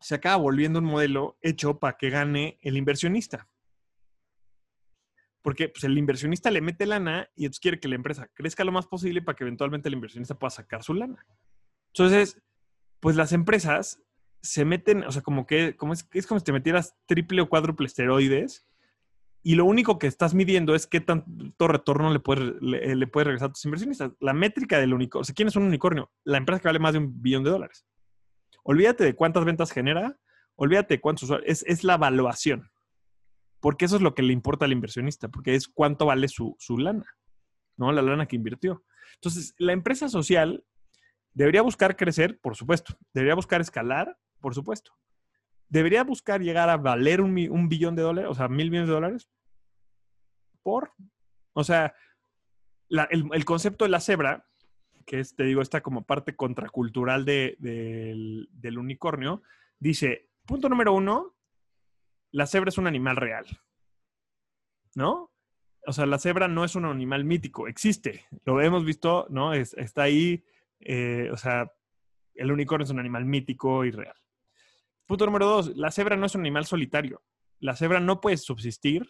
se acaba volviendo un modelo hecho para que gane el inversionista. Porque pues, el inversionista le mete lana y entonces quiere que la empresa crezca lo más posible para que eventualmente el inversionista pueda sacar su lana. Entonces, pues las empresas se meten, o sea, como que es, es como si te metieras triple o cuádruple esteroides y lo único que estás midiendo es qué tanto retorno le puedes, le, le puedes regresar a tus inversionistas. La métrica del unicornio, o sea, ¿quién es un unicornio? La empresa que vale más de un billón de dólares. Olvídate de cuántas ventas genera, olvídate de cuántos usuarios, es, es la evaluación. Porque eso es lo que le importa al inversionista, porque es cuánto vale su, su lana, ¿no? La lana que invirtió. Entonces, la empresa social debería buscar crecer, por supuesto. Debería buscar escalar, por supuesto debería buscar llegar a valer un, billón de dólares, o sea, mil millones de dólares, por, o sea, el, concepto de la cebra, que te digo, esta como parte contracultural de, del, unicornio, dice, punto número uno, la cebra es un animal real, ¿no? O sea, la cebra no es un animal mítico, existe, lo hemos visto, ¿no? está ahí, eh, o sea, el unicornio es un animal mítico y real. Punto número dos, la cebra no es un animal solitario. La cebra no puede subsistir,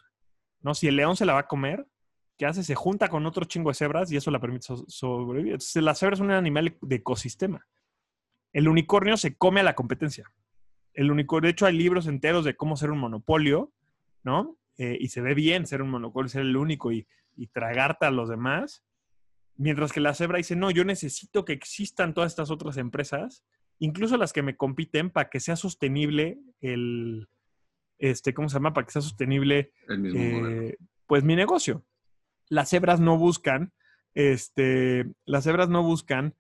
¿no? Si el león se la va a comer, ¿qué hace? Se junta con otro chingo de cebras y eso la permite sobrevivir. Entonces, la cebra es un animal de ecosistema. El unicornio se come a la competencia. El unicornio, de hecho, hay libros enteros de cómo ser un monopolio, ¿no? Eh, y se ve bien ser un monopolio, ser el único y, y tragarte a los demás. Mientras que la cebra dice, no, yo necesito que existan todas estas otras empresas incluso las que me compiten, para que sea sostenible el, este, ¿cómo se llama? Para que sea sostenible, eh, pues mi negocio. Las cebras no buscan, este, las cebras no buscan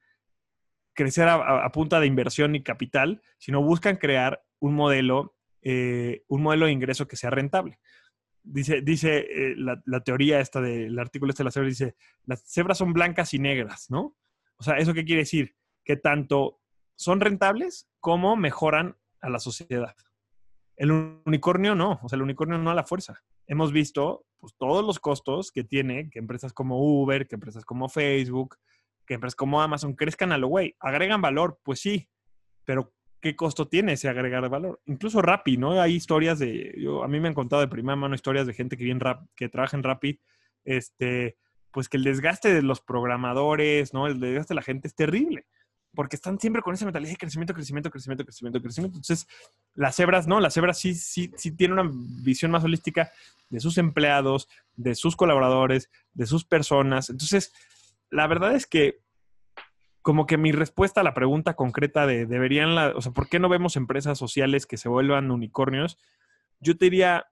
crecer a, punta de inversión y capital, sino buscan crear un modelo, eh, un modelo de ingreso que sea rentable. Dice, dice eh, la, la, teoría esta del artículo este de las cebras, dice, las cebras son blancas y negras, ¿no? O sea, ¿eso qué quiere decir? Que tanto son rentables como mejoran a la sociedad. El unicornio no, o sea, el unicornio no a la fuerza. Hemos visto pues, todos los costos que tiene que empresas como Uber, que empresas como Facebook, que empresas como Amazon crezcan a lo güey. ¿Agregan valor? Pues sí, pero ¿qué costo tiene ese agregar valor? Incluso Rappi, ¿no? Hay historias de, yo, a mí me han contado de primera mano historias de gente que, viene rap, que trabaja en Rappi, este, pues que el desgaste de los programadores, ¿no? El desgaste de la gente es terrible porque están siempre con esa mentalidad de crecimiento, crecimiento, crecimiento, crecimiento, crecimiento. Entonces, las cebras no, las cebras sí, sí, sí tienen una visión más holística de sus empleados, de sus colaboradores, de sus personas. Entonces, la verdad es que como que mi respuesta a la pregunta concreta de deberían, la, o sea, ¿por qué no vemos empresas sociales que se vuelvan unicornios? Yo te diría,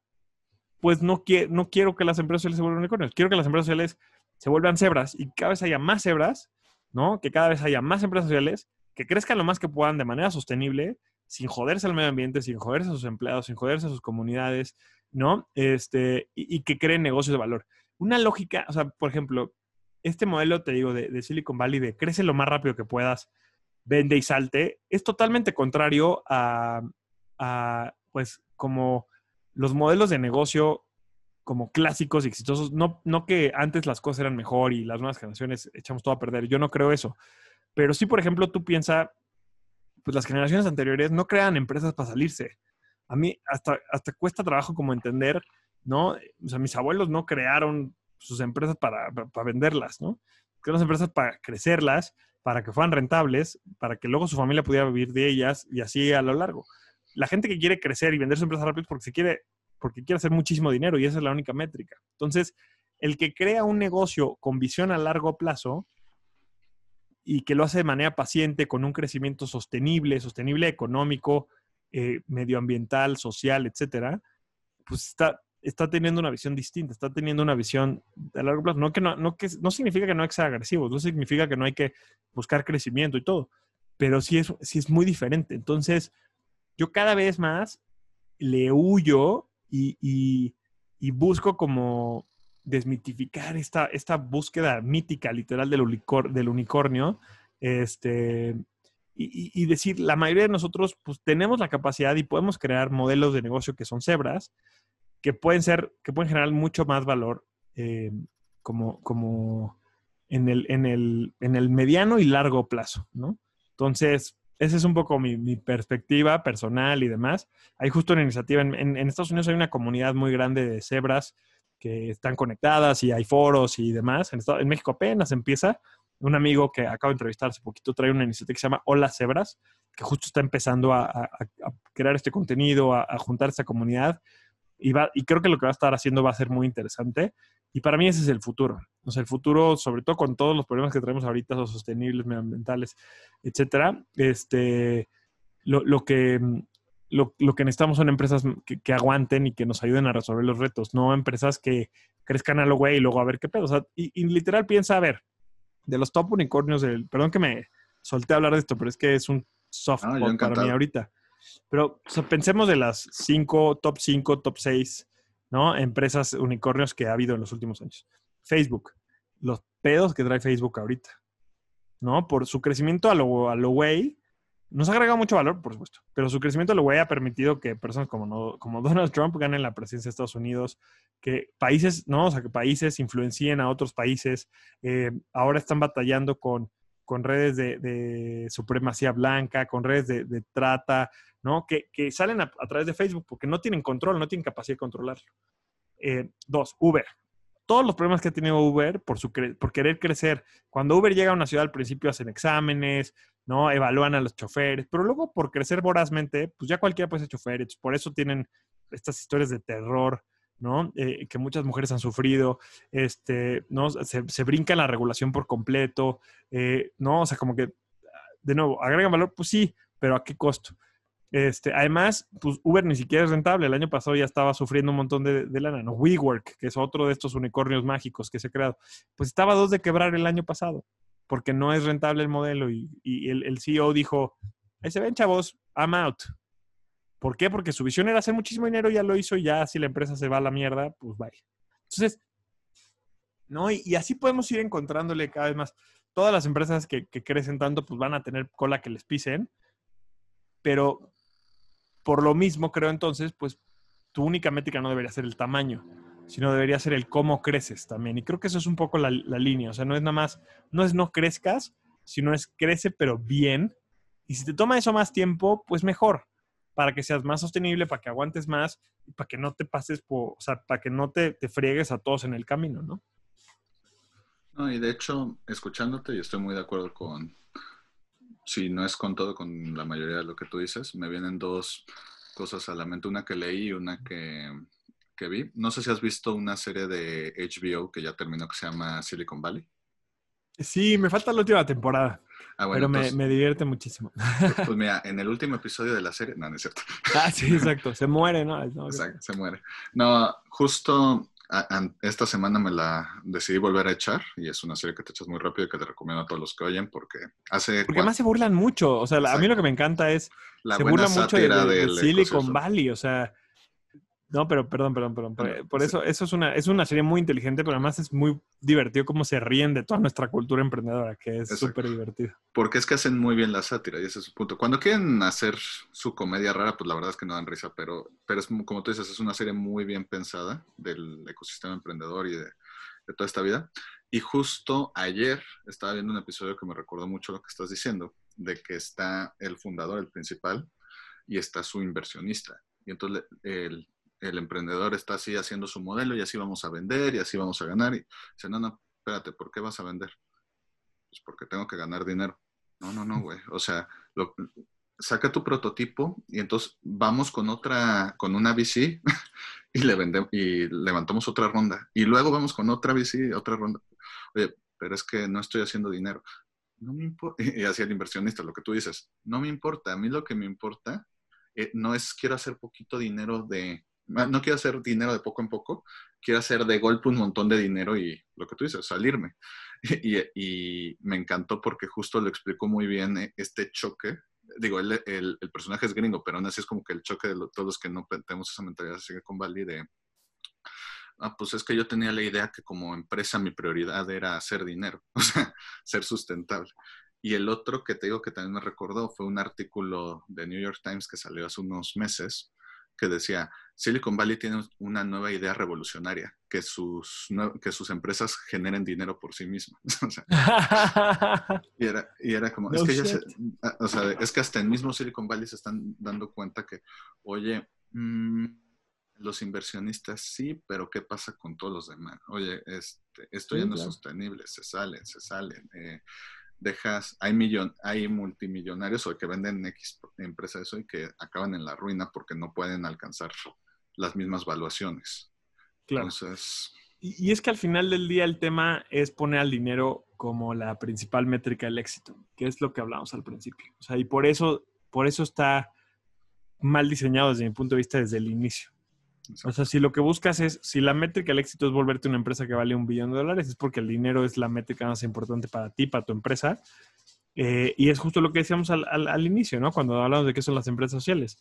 pues no, no quiero que las empresas sociales se vuelvan unicornios, quiero que las empresas sociales se vuelvan cebras y cada vez haya más cebras ¿no? Que cada vez haya más empresas sociales que crezcan lo más que puedan de manera sostenible, sin joderse al medio ambiente, sin joderse a sus empleados, sin joderse a sus comunidades, ¿no? Este, y, que creen negocios de valor. Una lógica, o sea, por ejemplo, este modelo, te digo, de, Silicon Valley, de crece lo más rápido que puedas, vende y salte, es totalmente contrario a, a pues, como los modelos de negocio como clásicos y exitosos. No, no que antes las cosas eran mejor y las nuevas generaciones echamos todo a perder. Yo no creo eso. Pero sí, por ejemplo, tú piensas, pues las generaciones anteriores no crean empresas para salirse. A mí hasta, hasta cuesta trabajo como entender, ¿no? O sea, mis abuelos no crearon sus empresas para, para venderlas, ¿no? Crearon empresas para crecerlas, para que fueran rentables, para que luego su familia pudiera vivir de ellas y así a lo largo. La gente que quiere crecer y vender su empresa rápido es porque se quiere porque quiere hacer muchísimo dinero y esa es la única métrica. Entonces, el que crea un negocio con visión a largo plazo y que lo hace de manera paciente, con un crecimiento sostenible, sostenible económico, eh, medioambiental, social, etcétera, pues está, está teniendo una visión distinta, está teniendo una visión a largo plazo. No, que no, que, no significa que no hay que ser agresivo, no significa que no hay que buscar crecimiento y todo, pero sí es, sí es muy diferente. Entonces, yo cada vez más le huyo y, busco como desmitificar esta, búsqueda mítica, literal, del, unicornio, este, y, decir, la mayoría de nosotros pues tenemos la capacidad y podemos crear modelos de negocio que son cebras, que pueden ser, que pueden generar mucho más valor eh, como, en el, mediano y largo plazo. Entonces, esa es un poco mi, perspectiva personal y demás. Hay justo una iniciativa, en, Estados Unidos hay una comunidad muy grande de cebras que están conectadas y hay foros y demás. En, México apenas empieza. Un amigo que acabo de entrevistar hace poquito trae una iniciativa que se llama Hola Cebras, que justo está empezando a, crear este contenido, a, juntar esta comunidad. y, va, y creo que lo que va a estar haciendo va a ser muy interesante. Y para mí ese es el futuro. O sea, el futuro, sobre todo con todos los problemas que tenemos ahorita, los sostenibles, medioambientales, etcétera, este, lo, lo que, lo, lo, que necesitamos son empresas que, que, aguanten y que nos ayuden a resolver los retos, no empresas que crezcan a lo güey y luego a ver qué pedo. O sea, y, y, literal piensa, a ver, de los top unicornios del, perdón que me solté a hablar de esto, pero es que es un softball ah, para mí ahorita. Pero o sea, pensemos de las cinco, top 5, top 6 ¿no? Empresas unicornios que ha habido en los últimos años. Facebook, los pedos que trae Facebook ahorita, ¿no? Por su crecimiento a lo, a lo way, nos ha agregado mucho valor, por supuesto, pero su crecimiento a lo way ha permitido que personas como, no, como Donald Trump ganen la presidencia de Estados Unidos, que países, ¿no? O sea, que países influencien a otros países. Eh, ahora están batallando con, con redes de, supremacía blanca, con redes de, trata, ¿no? Que, salen a, a, través de Facebook porque no tienen control, no tienen capacidad de controlarlo. Eh, dos, Uber. Todos los problemas que ha tenido Uber por, su por querer crecer. Cuando Uber llega a una ciudad al principio hacen exámenes, ¿no? Evalúan a los choferes, pero luego por crecer vorazmente, pues ya cualquiera puede ser chofer. Por eso tienen estas historias de terror, ¿no? Eh, que muchas mujeres han sufrido, este, ¿no? Se, brinca la regulación por completo, eh, ¿no? O sea, como que, de nuevo, agregan valor, pues sí, pero ¿a qué costo? Este, además, pues Uber ni siquiera es rentable. El año pasado ya estaba sufriendo un montón de, de lana. ¿no? WeWork, que es otro de estos unicornios mágicos que se ha creado, pues estaba a dos de quebrar el año pasado, porque no es rentable el modelo. Y, y el, el, CEO dijo, ahí se ven chavos, I'm out. ¿Por qué? Porque su visión era hacer muchísimo dinero, ya lo hizo y ya si la empresa se va a la mierda, pues bye. Entonces, ¿no? Y, así podemos ir encontrándole cada vez más. Todas las empresas que, que crecen tanto, pues van a tener cola que les pisen, pero por lo mismo, creo entonces, pues tu única métrica no debería ser el tamaño, sino debería ser el cómo creces también. Y creo que eso es un poco la, la, línea. O sea, no es nada más, no es no crezcas, sino es crece pero bien. Y si te toma eso más tiempo, pues mejor, para que seas más sostenible, para que aguantes más y para que no te pases, por, o sea, para que no te, te friegues a todos en el camino, ¿no? No, y de hecho, escuchándote, y estoy muy de acuerdo con, si no es con todo, con la mayoría de lo que tú dices, me vienen dos cosas a la mente, una que leí y una que, que vi. No sé si has visto una serie de HBO que ya terminó que se llama Silicon Valley. Sí, me falta la última temporada. Ah, bueno, pero entonces, me, me, divierte muchísimo. Pues mira, en el último episodio de la serie, no, no es cierto. Ah, sí, exacto. Se muere, ¿no? no exacto, se muere. No, justo esta semana me la decidí volver a echar y es una serie que te echas muy rápido y que te recomiendo a todos los que oyen porque hace... Porque además se burlan mucho, o sea, a mí lo que me encanta es... La se burlan mucho de, de, de Silicon Valley, o sea... No, pero perdón, perdón, perdón. Por, eso, eso es una, es una serie muy inteligente, pero además es muy divertido cómo se ríen de toda nuestra cultura emprendedora, que es súper divertido. Porque es que hacen muy bien la sátira, y ese es su punto. Cuando quieren hacer su comedia rara, pues la verdad es que no dan risa, pero, pero es como tú dices, es una serie muy bien pensada del ecosistema emprendedor y de, de toda esta vida. Y justo ayer estaba viendo un episodio que me recordó mucho lo que estás diciendo, de que está el fundador, el principal, y está su inversionista. Y entonces el, el emprendedor está así haciendo su modelo y así vamos a vender y así vamos a ganar. Y dice, no, no, espérate, ¿por qué vas a vender? Pues porque tengo que ganar dinero. No, no, no, güey. O sea, lo, saca tu prototipo y entonces vamos con otra, con una VC y le vendemos y levantamos otra ronda. Y luego vamos con otra VC, otra ronda. Oye, pero es que no estoy haciendo dinero. No me importa. Y hacia el inversionista, lo que tú dices, no me importa. A mí lo que me importa eh, no es quiero hacer poquito dinero de, no quiero hacer dinero de poco en poco, quiero hacer de golpe un montón de dinero y lo que tú dices, salirme. Y, me encantó porque justo lo explicó muy bien eh, este choque. Digo, el, el, personaje es gringo, pero aún así es como que el choque de lo, todos los que no tenemos esa mentalidad de Silicon Valley de, ah, pues es que yo tenía la idea que como empresa mi prioridad era hacer dinero, o sea, ser sustentable. Y el otro que te digo que también me recordó fue un artículo de New York Times que salió hace unos meses que decía, Silicon Valley tiene una nueva idea revolucionaria, que sus, que sus empresas generen dinero por sí mismas. o sea, y, era, y, era, como, no es, que ya se, o sea, es que hasta el mismo Silicon Valley se están dando cuenta que, oye, mmm, los inversionistas sí, pero ¿qué pasa con todos los demás? Oye, este, esto ya no es sostenible, se salen, se salen. Eh, dejas, hay, millon, hay multimillonarios hoy que venden X empresas hoy que acaban en la ruina porque no pueden alcanzar las mismas valuaciones. Claro. Entonces, Y, y es que al final del día el tema es poner al dinero como la principal métrica del éxito, que es lo que hablamos al principio. O sea, y por eso, por eso está mal diseñado desde mi punto de vista desde el inicio. O sea, si lo que buscas es, si la métrica del éxito es volverte una empresa que vale un billón de dólares, es porque el dinero es la métrica más importante para ti, para tu empresa. Eh, y es justo lo que decíamos al, al- inicio, ¿no? Cuando hablamos de qué son las empresas sociales.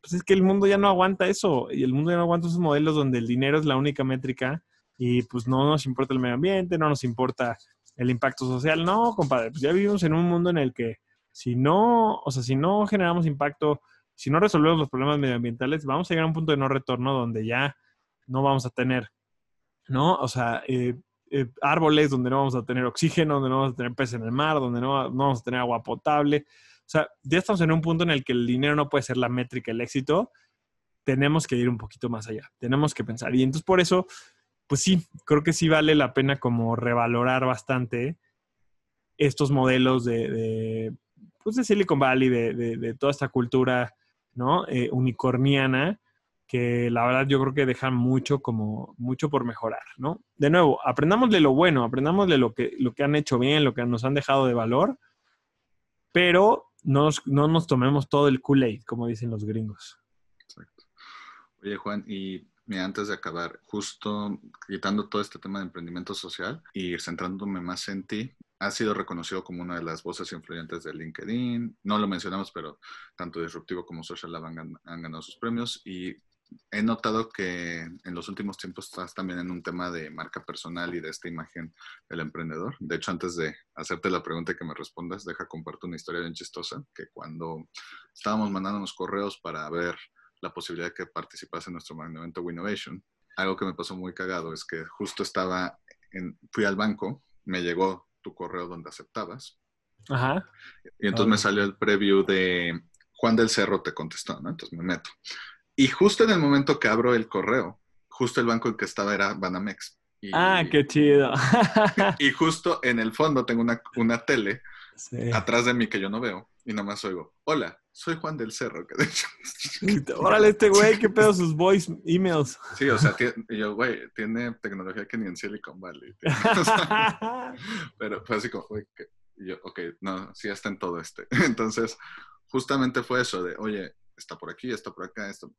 Pues es que el mundo ya no aguanta eso, y el mundo ya no aguanta esos modelos donde el dinero es la única métrica y pues no nos importa el medio ambiente, no nos importa el impacto social. No, compadre, pues ya vivimos en un mundo en el que si no, o sea, si no generamos impacto, si no resolvemos los problemas medioambientales, vamos a llegar a un punto de no retorno donde ya no vamos a tener, ¿no? O sea, eh, eh, árboles donde no vamos a tener oxígeno, donde no vamos a tener peces en el mar, donde no, no vamos a tener agua potable. O sea, ya estamos en un punto en el que el dinero no puede ser la métrica del éxito. Tenemos que ir un poquito más allá. Tenemos que pensar. Y entonces por eso, pues sí, creo que sí vale la pena como revalorar bastante estos modelos de, de, pues de Silicon Valley, de, de- de toda esta cultura ¿no? Eh, unicorniana, que la verdad yo creo que dejan mucho como mucho por mejorar, ¿no? De nuevo, aprendamos de lo bueno, aprendamos de lo que, lo que han hecho bien, lo que nos han dejado de valor, pero no nos, no nos tomemos todo el Kool-Aid, como dicen los gringos. Exacto. Oye, Juan, y mira, antes de acabar, justo quitando todo este tema de emprendimiento social y centrándome más en ti, has sido reconocido como una de las voces influyentes de LinkedIn. No lo mencionamos, pero tanto Disruptivo como Social Lab han, han ganado sus premios y he notado que en los últimos tiempos estás también en un tema de marca personal y de esta imagen del emprendedor. De hecho, antes de hacerte la pregunta y que me respondas, deja comparto una historia bien chistosa, que cuando estábamos mandándonos correos para ver la posibilidad de que participase en nuestro evento Winnovation, algo que me pasó muy cagado es que justo estaba, en, fui al banco, me llegó tu correo donde aceptabas, Ajá. y entonces me salió el preview de Juan del Cerro te contestó, ¿no? Entonces me meto. Y justo en el momento que abro el correo, justo el banco en que estaba era Banamex. Y, Ah, qué chido. y justo en el fondo tengo una, una tele Sí. atrás de mí que yo no veo y nada más oigo, hola, soy Juan del Cerro. que de hecho- Órale, este güey, qué pedo sus voice emails. Sí, o sea, tie- y yo, güey, tiene tecnología que ni en Silicon Valley. tiene. O sea, pero fue así como, güey, que- yo, ok, no, sí está en todo este. Entonces, justamente fue eso de, oye, está por aquí, está por acá, esto.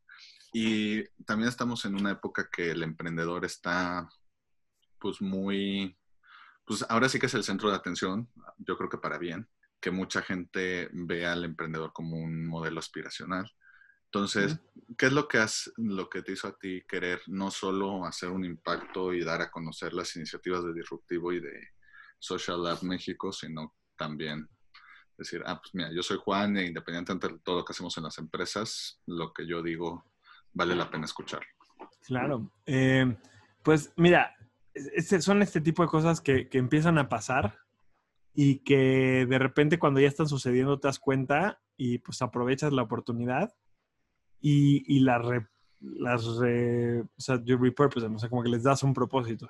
Y también estamos en una época que el emprendedor está, pues, muy, pues, ahora sí que es el centro de atención, yo creo que para bien, que mucha gente ve al emprendedor como un modelo aspiracional. Entonces, ¿qué es lo que, has, lo que te hizo a ti querer no solo hacer un impacto y dar a conocer las iniciativas de Disruptivo y de Social Lab México, sino también decir, ah, pues mira, yo soy Juan e independientemente de todo lo que hacemos en las empresas, lo que yo digo vale la pena escuchar. Claro. Eh, pues mira, son este tipo de cosas que, que empiezan a pasar y que de repente cuando ya están sucediendo te das cuenta y pues aprovechas la oportunidad y, y la re- las re- o sea, you repurpose o sea, como que les das un propósito.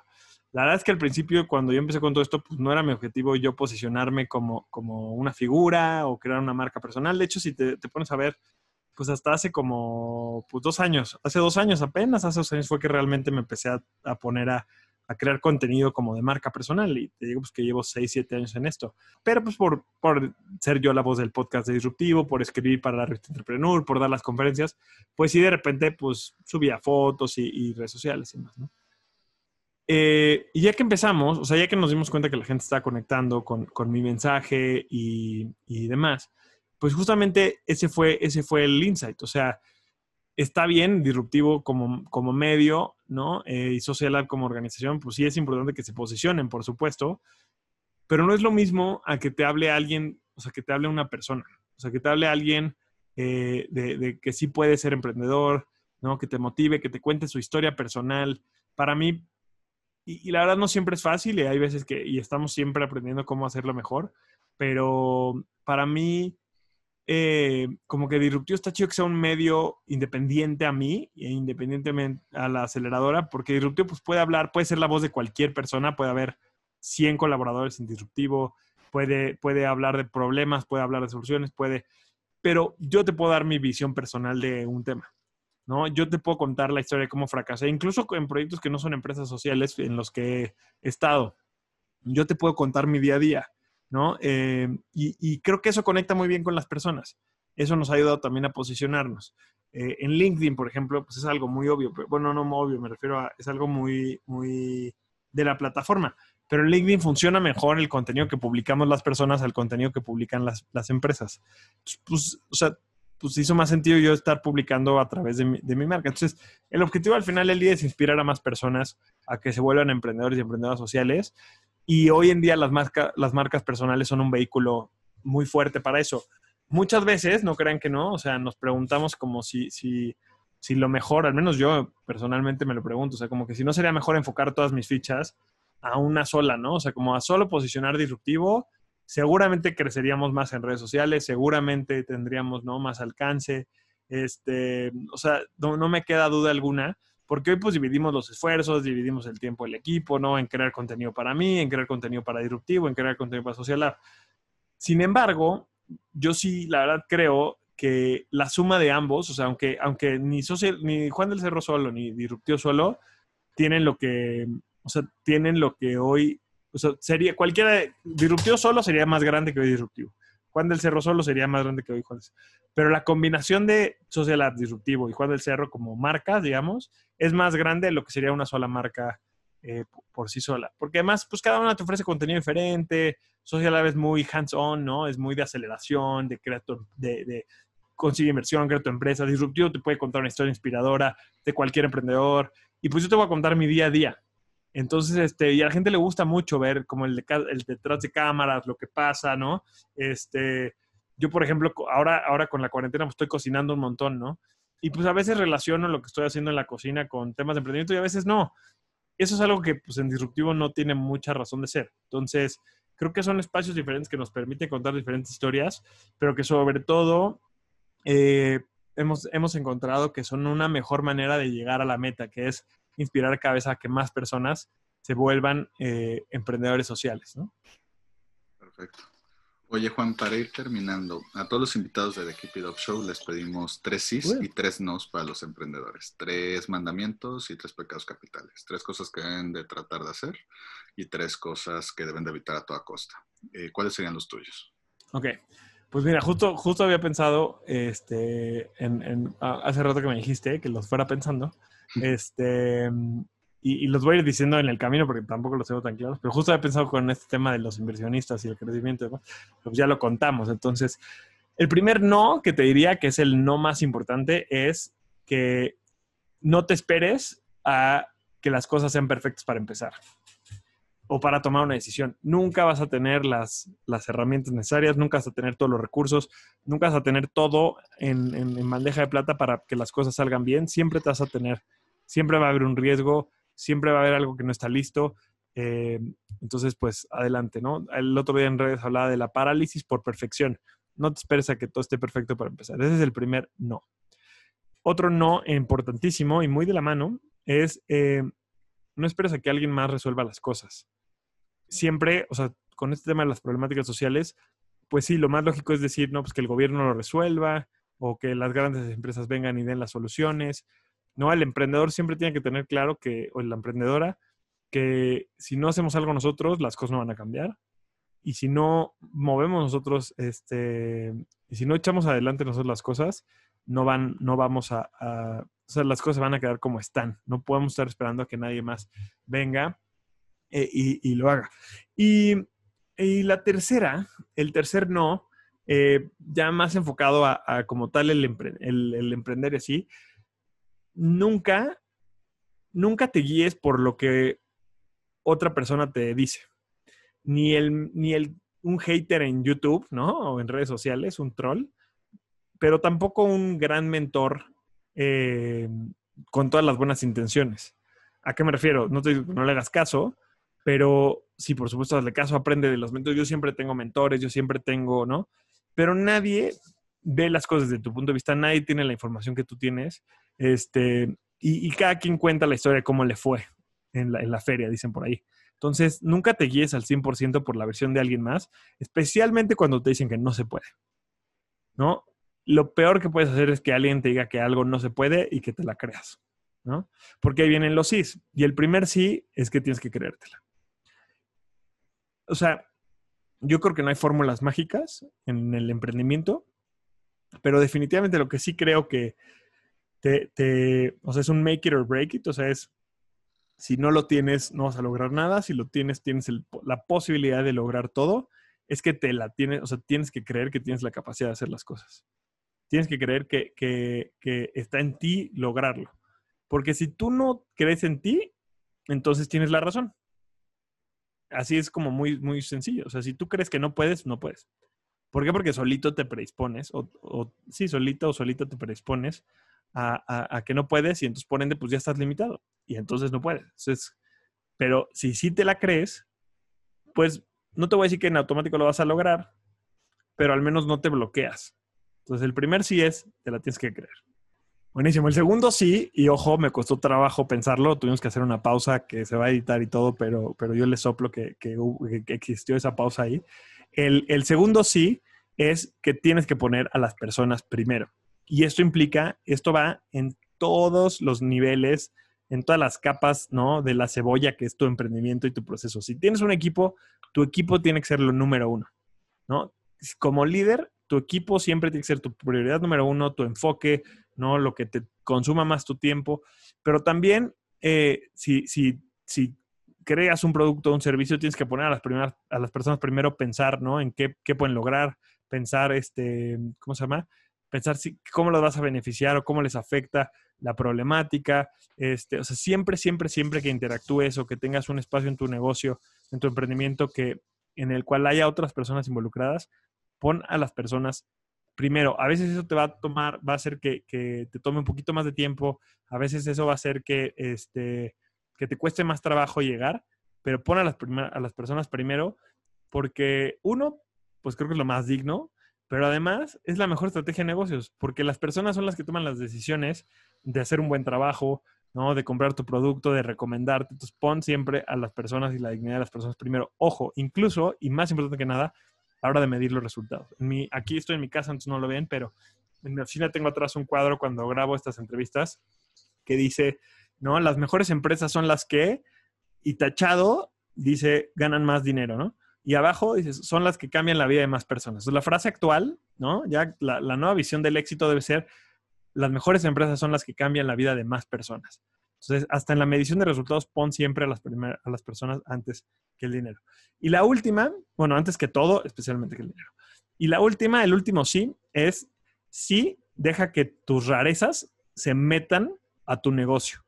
La verdad es que al principio, cuando yo empecé con todo esto, pues no era mi objetivo yo posicionarme como, como una figura o crear una marca personal. De hecho, si te, te pones a ver, pues hasta hace como pues, dos años, hace dos años apenas, hace dos años fue que realmente me empecé a, a poner a, a crear contenido como de marca personal y te digo pues que llevo seis, siete años en esto. Pero pues por, por ser yo la voz del podcast de Disruptivo, por escribir para la revista Entrepreneur, por dar las conferencias, pues sí de repente pues subía fotos y, y redes sociales y más, ¿no? Eh, y ya que empezamos, o sea, ya que nos dimos cuenta que la gente está conectando con, con mi mensaje y, y demás, pues justamente ese fue, ese fue el insight. O sea, está bien, disruptivo como, como medio, ¿no? Eh, y Social Lab como organización, pues sí es importante que se posicionen, por supuesto, pero no es lo mismo a que te hable alguien, o sea, que te hable una persona, o sea, que te hable alguien eh, de, que sí puede ser emprendedor, ¿no? Que te motive, que te cuente su historia personal. Para mí, y, y la verdad no siempre es fácil y hay veces que, y estamos siempre aprendiendo cómo hacerlo mejor, pero para mí, eh, como que Disruptivo está chido que sea un medio independiente a mí e independientemente a la aceleradora, porque Disruptivo pues, puede hablar, puede ser la voz de cualquier persona, puede haber 100 colaboradores en Disruptivo, puede, puede hablar de problemas, puede hablar de soluciones, puede, pero yo te puedo dar mi visión personal de un tema. ¿no? Yo te puedo contar la historia de cómo fracasé, incluso en proyectos que no son empresas sociales en los que he estado. Yo te puedo contar mi día a día, ¿no? Eh, y, creo que eso conecta muy bien con las personas. Eso nos ha ayudado también a posicionarnos. Eh, en LinkedIn, por ejemplo, pues es algo muy obvio, pero, bueno, no muy obvio, me refiero a, es algo muy, muy de la plataforma. Pero en LinkedIn funciona mejor el contenido que publicamos las personas al contenido que publican las, las empresas. Pues, o sea, pues hizo más sentido yo estar publicando a través de mi, de mi, marca. Entonces, el objetivo al final del día es inspirar a más personas a que se vuelvan emprendedores y emprendedoras sociales. Y hoy en día las, las marcas personales son un vehículo muy fuerte para eso. Muchas veces, no crean que no, o sea, nos preguntamos como si, si, si lo mejor, al menos yo personalmente me lo pregunto, o sea, como que si no sería mejor enfocar todas mis fichas a una sola, ¿no? O sea, como a solo posicionar disruptivo seguramente creceríamos más en redes sociales, seguramente tendríamos ¿no? más alcance. Este, o sea, no, me queda duda alguna, porque hoy pues dividimos los esfuerzos, dividimos el tiempo del equipo, ¿no? En crear contenido para mí, en crear contenido para disruptivo, en crear contenido para social. Sin embargo, yo sí, la verdad, creo que la suma de ambos, o sea, aunque, aunque ni, social, ni Juan del Cerro solo, ni Disruptivo solo, tienen lo que, o sea, tienen lo que hoy o sea, sería cualquiera, disruptivo solo sería más grande que hoy disruptivo. Juan del Cerro solo sería más grande que hoy Juan. Pero la combinación de Social App Disruptivo y Juan del Cerro como marcas, digamos, es más grande de lo que sería una sola marca eh, por sí sola. Porque además, pues cada una te ofrece contenido diferente. Social App es muy hands-on, ¿no? Es muy de aceleración, de creator, de, de consigue inversión, crea tu empresa. Disruptivo te puede contar una historia inspiradora de cualquier emprendedor. Y pues yo te voy a contar mi día a día. Entonces, este, y a la gente le gusta mucho ver como el, el detrás de cámaras, lo que pasa, ¿no? Este, yo, por ejemplo, ahora, ahora con la cuarentena pues, estoy cocinando un montón, ¿no? Y pues a veces relaciono lo que estoy haciendo en la cocina con temas de emprendimiento y a veces no. Eso es algo que pues en Disruptivo no tiene mucha razón de ser. Entonces, creo que son espacios diferentes que nos permiten contar diferentes historias, pero que sobre todo eh, hemos, hemos encontrado que son una mejor manera de llegar a la meta, que es inspirar cada vez a que más personas se vuelvan eh, emprendedores sociales, ¿no? Perfecto. Oye, Juan, para ir terminando, a todos los invitados de The Keep It Up Show les pedimos tres sís y tres nos para los emprendedores. Tres mandamientos y tres pecados capitales. Tres cosas que deben de tratar de hacer y tres cosas que deben de evitar a toda costa. Eh, ¿Cuáles serían los tuyos? Ok. Pues mira, justo, justo había pensado, este, en, hace rato que me dijiste que los fuera pensando, este, y, los voy a ir diciendo en el camino porque tampoco los tengo tan claros, pero justo había pensado con este tema de los inversionistas y el crecimiento, pues ya lo contamos. Entonces, el primer no que te diría que es el no más importante es que no te esperes a que las cosas sean perfectas para empezar o para tomar una decisión. Nunca vas a tener las, las herramientas necesarias, nunca vas a tener todos los recursos, nunca vas a tener todo en, en, bandeja de plata para que las cosas salgan bien. Siempre te vas a tener, siempre va a haber un riesgo, siempre va a haber algo que no está listo. Eh, entonces, pues adelante, ¿no? El otro día en redes hablaba de la parálisis por perfección. No te esperes a que todo esté perfecto para empezar. Ese es el primer no. Otro no importantísimo y muy de la mano es eh, no esperes a que alguien más resuelva las cosas siempre, o sea, con este tema de las problemáticas sociales, pues sí, lo más lógico es decir, no, pues que el gobierno lo resuelva o que las grandes empresas vengan y den las soluciones. No, el emprendedor siempre tiene que tener claro que, o la emprendedora, que si no hacemos algo nosotros, las cosas no van a cambiar. Y si no movemos nosotros, este, y si no echamos adelante nosotros las cosas, no van, no vamos a, a, o sea, las cosas van a quedar como están. No podemos estar esperando a que nadie más venga eh, y, lo haga. Y, la tercera, el tercer no, eh, ya más enfocado a, como tal el, el, emprender así, nunca, nunca te guíes por lo que otra persona te dice. Ni el, ni el, un hater en YouTube, ¿no? O en redes sociales, un troll, pero tampoco un gran mentor eh, con todas las buenas intenciones. ¿A qué me refiero? No, te, no le hagas caso, pero sí, por supuesto, hazle caso, aprende de los mentores. Yo siempre tengo mentores, yo siempre tengo, ¿no? Pero nadie ve las cosas desde tu punto de vista, nadie tiene la información que tú tienes, este, y, cada quien cuenta la historia de cómo le fue en la, feria, dicen por ahí. Entonces, nunca te guíes al 100% por la versión de alguien más, especialmente cuando te dicen que no se puede. ¿No? lo peor que puedes hacer es que alguien te diga que algo no se puede y que te la creas, ¿no? Porque ahí vienen los sís. Y el primer sí es que tienes que creértela. O sea, yo creo que no hay fórmulas mágicas en el emprendimiento, pero definitivamente lo que sí creo que te, o sea, es un make it or break it, o sea, es si no lo tienes, no vas a lograr nada, si lo tienes, tienes la posibilidad de lograr todo, es que te la tienes, o sea, tienes que creer que tienes la capacidad de hacer las cosas. Tienes que creer que, que está en ti lograrlo. Porque si tú no crees en ti, entonces tienes la razón. Así es como muy, muy sencillo. O sea, si tú crees que no puedes, no puedes. ¿Por qué? Porque solito te predispones, o, o sí, solito o solito te predispones a, que no puedes y entonces por ende pues ya estás limitado y entonces no puedes. Entonces, pero si sí te la crees, pues no te voy a decir que en automático lo vas a lograr, pero al menos no te bloqueas. Entonces el primer sí es, te la tienes que creer. Buenísimo. El segundo sí, y ojo, me costó trabajo pensarlo. Tuvimos que hacer una pausa que se va a editar y todo, pero, pero yo le soplo que, que, existió esa pausa ahí. El, el, segundo sí es que tienes que poner a las personas primero. Y esto implica, esto va en todos los niveles, en todas las capas, ¿no? De la cebolla que es tu emprendimiento y tu proceso. Si tienes un equipo, tu equipo tiene que ser lo número uno, ¿no? Como líder, tu equipo siempre tiene que ser tu prioridad número uno, tu enfoque, ¿no? Lo que te consuma más tu tiempo. Pero también, eh, si, si, si creas un producto o un servicio, tienes que poner a las, primeras, a las personas primero pensar, ¿no? En qué, qué pueden lograr, pensar, este, ¿cómo se llama? Pensar si, cómo los vas a beneficiar o cómo les afecta la problemática. Este, o sea, siempre, siempre, siempre que interactúes o que tengas un espacio en tu negocio, en tu emprendimiento que, en el cual haya otras personas involucradas, pon a las personas primero, a veces eso te va a tomar, va a hacer que, te tome un poquito más de tiempo, a veces eso va a hacer que, este, que te cueste más trabajo llegar, pero pon a las, a las personas primero, porque uno, pues creo que es lo más digno, pero además es la mejor estrategia de negocios, porque las personas son las que toman las decisiones de hacer un buen trabajo, ¿no? De comprar tu producto, de recomendarte. Entonces pon siempre a las personas y la dignidad de las personas primero. Ojo, incluso, y más importante que nada, a la hora de medir los resultados. aquí estoy en mi casa, entonces no lo ven, pero en mi oficina tengo atrás un cuadro cuando grabo estas entrevistas que dice, ¿no? Las mejores empresas son las que, y tachado, dice, ganan más dinero, ¿no? Y abajo dice, son las que cambian la vida de más personas. Entonces, la frase actual, ¿no? Ya la, la nueva visión del éxito debe ser, las mejores empresas son las que cambian la vida de más personas. Entonces, hasta en la medición de resultados, pon siempre a las, a las personas antes que el dinero. Y la última, bueno, antes que todo, especialmente que el dinero. Y la última, el último sí, es sí, deja que tus rarezas se metan a tu negocio.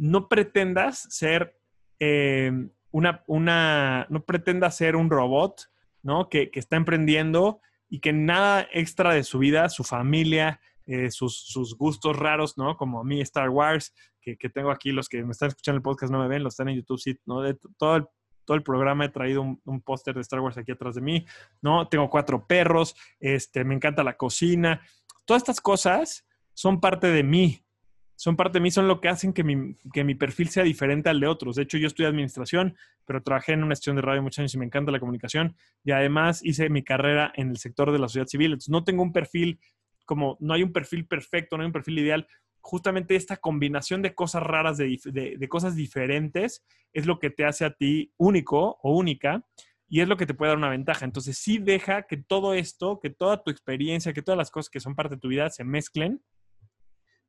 No pretendas ser eh, una, una, no pretendas ser un robot, ¿no? Que, que, está emprendiendo y que nada extra de su vida, su familia, eh, sus, sus, gustos raros, ¿no? Como a mí Star Wars, que, que, tengo aquí, los que me están escuchando el podcast no me ven, los están en YouTube, sí, ¿no? De todo el todo el programa he traído un, póster de Star Wars aquí atrás de mí, ¿no? Tengo cuatro perros, este, me encanta la cocina. Todas estas cosas son parte de mí, son parte de mí, son lo que hacen que mi, que mi perfil sea diferente al de otros. De hecho, yo estudié administración, pero trabajé en una estación de radio muchos años y me encanta la comunicación. Y además hice mi carrera en el sector de la sociedad civil. Entonces, no tengo un perfil como, no hay un perfil perfecto, no hay un perfil ideal, justamente esta combinación de cosas raras, de, cosas diferentes, es lo que te hace a ti único o única y es lo que te puede dar una ventaja. Entonces, sí deja que todo esto, que toda tu experiencia, que todas las cosas que son parte de tu vida se mezclen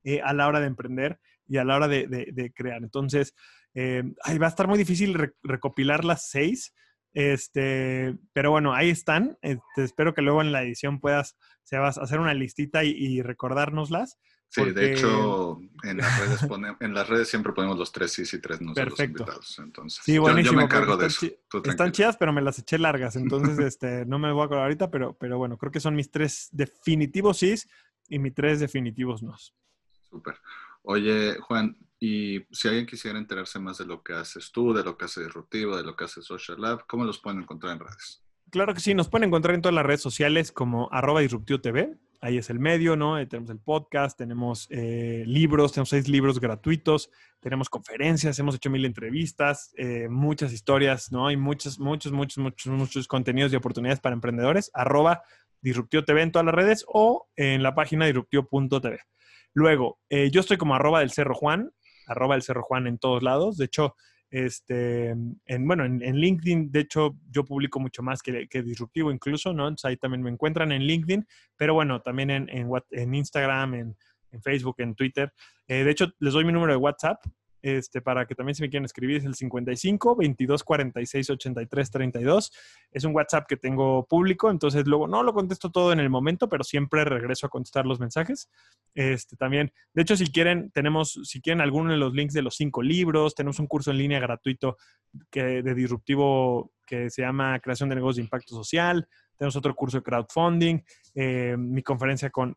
eh, a la hora de emprender y a la hora de, crear. Entonces, eh, va a estar muy difícil recopilar las seis, este, pero bueno, ahí están. Este, espero que luego en la edición puedas hacer una listita y, y recordárnoslas. Sí, de hecho, en las, redes en las redes siempre ponemos los tres sí y tres no los invitados. Entonces, sí, buenísimo, yo, me encargo de eso. están chidas, pero me las eché largas. Entonces, este, no me voy a acordar ahorita, pero, pero bueno, creo que son mis tres definitivos sí y mis tres definitivos no. Súper. Oye, Juan, y si alguien quisiera enterarse más de lo que haces tú, de lo que hace Disruptivo, de lo que hace Social Lab, ¿cómo los pueden encontrar en redes? Claro que sí, nos pueden encontrar en todas las redes sociales como arroba disruptivo TV ahí es el medio, ¿no? tenemos el podcast, tenemos eh, libros, tenemos seis libros gratuitos, tenemos conferencias, hemos hecho mil entrevistas, eh, muchas historias, ¿no? Hay muchos, muchos, muchos, muchos, muchos contenidos y oportunidades para emprendedores. Arroba Disruptivo TV en todas las redes o en la página disruptivo.tv. Luego, eh, yo estoy como arroba del Cerro Juan, arroba del Cerro Juan en todos lados. De hecho, este, en, bueno, en, LinkedIn, de hecho, yo publico mucho más que, Disruptivo incluso, ¿no? Entonces ahí también me encuentran en LinkedIn, pero bueno, también en, en, Instagram, en, Facebook, en Twitter. Eh, de hecho, les doy mi número de WhatsApp, este, para que también si me quieren escribir es el 55 22 46 83 32. Es un WhatsApp que tengo público, entonces luego no lo contesto todo en el momento, pero siempre regreso a contestar los mensajes. Este, también, de hecho, si quieren, tenemos, si quieren alguno de los links de los cinco libros, tenemos un curso en línea gratuito que, de disruptivo que se llama Creación de Negocios de Impacto Social. Tenemos otro curso de crowdfunding, eh, mi conferencia con,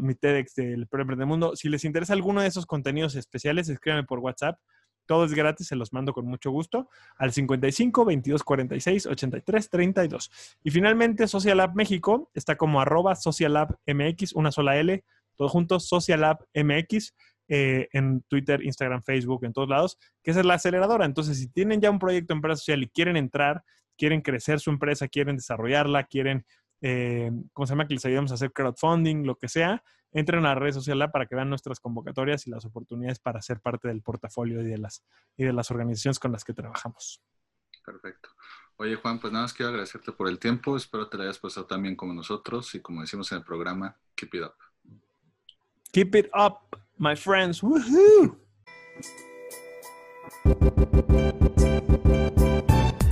mi TEDx del Pro Mundo. Si les interesa alguno de esos contenidos especiales, escríbanme por WhatsApp. Todo es gratis, se los mando con mucho gusto al 55 22 46 83 32. Y finalmente, Social Lab México está como arroba Social Lab MX, una sola L, todo junto, Social Lab MX. Eh, en Twitter, Instagram, Facebook, en todos lados, que es la aceleradora. Entonces, si tienen ya un proyecto de empresa social y quieren entrar quieren crecer su empresa, quieren desarrollarla, quieren, eh, ¿cómo se llama? Que les ayudemos a hacer crowdfunding, lo que sea, entren a la red social para que vean nuestras convocatorias y las oportunidades para ser parte del portafolio y de las, y de las organizaciones con las que trabajamos. Perfecto. Oye, Juan, pues nada más quiero agradecerte por el tiempo. Espero te lo hayas pasado también como nosotros y como decimos en el programa, keep it up. Keep it up, my friends. Woohoo!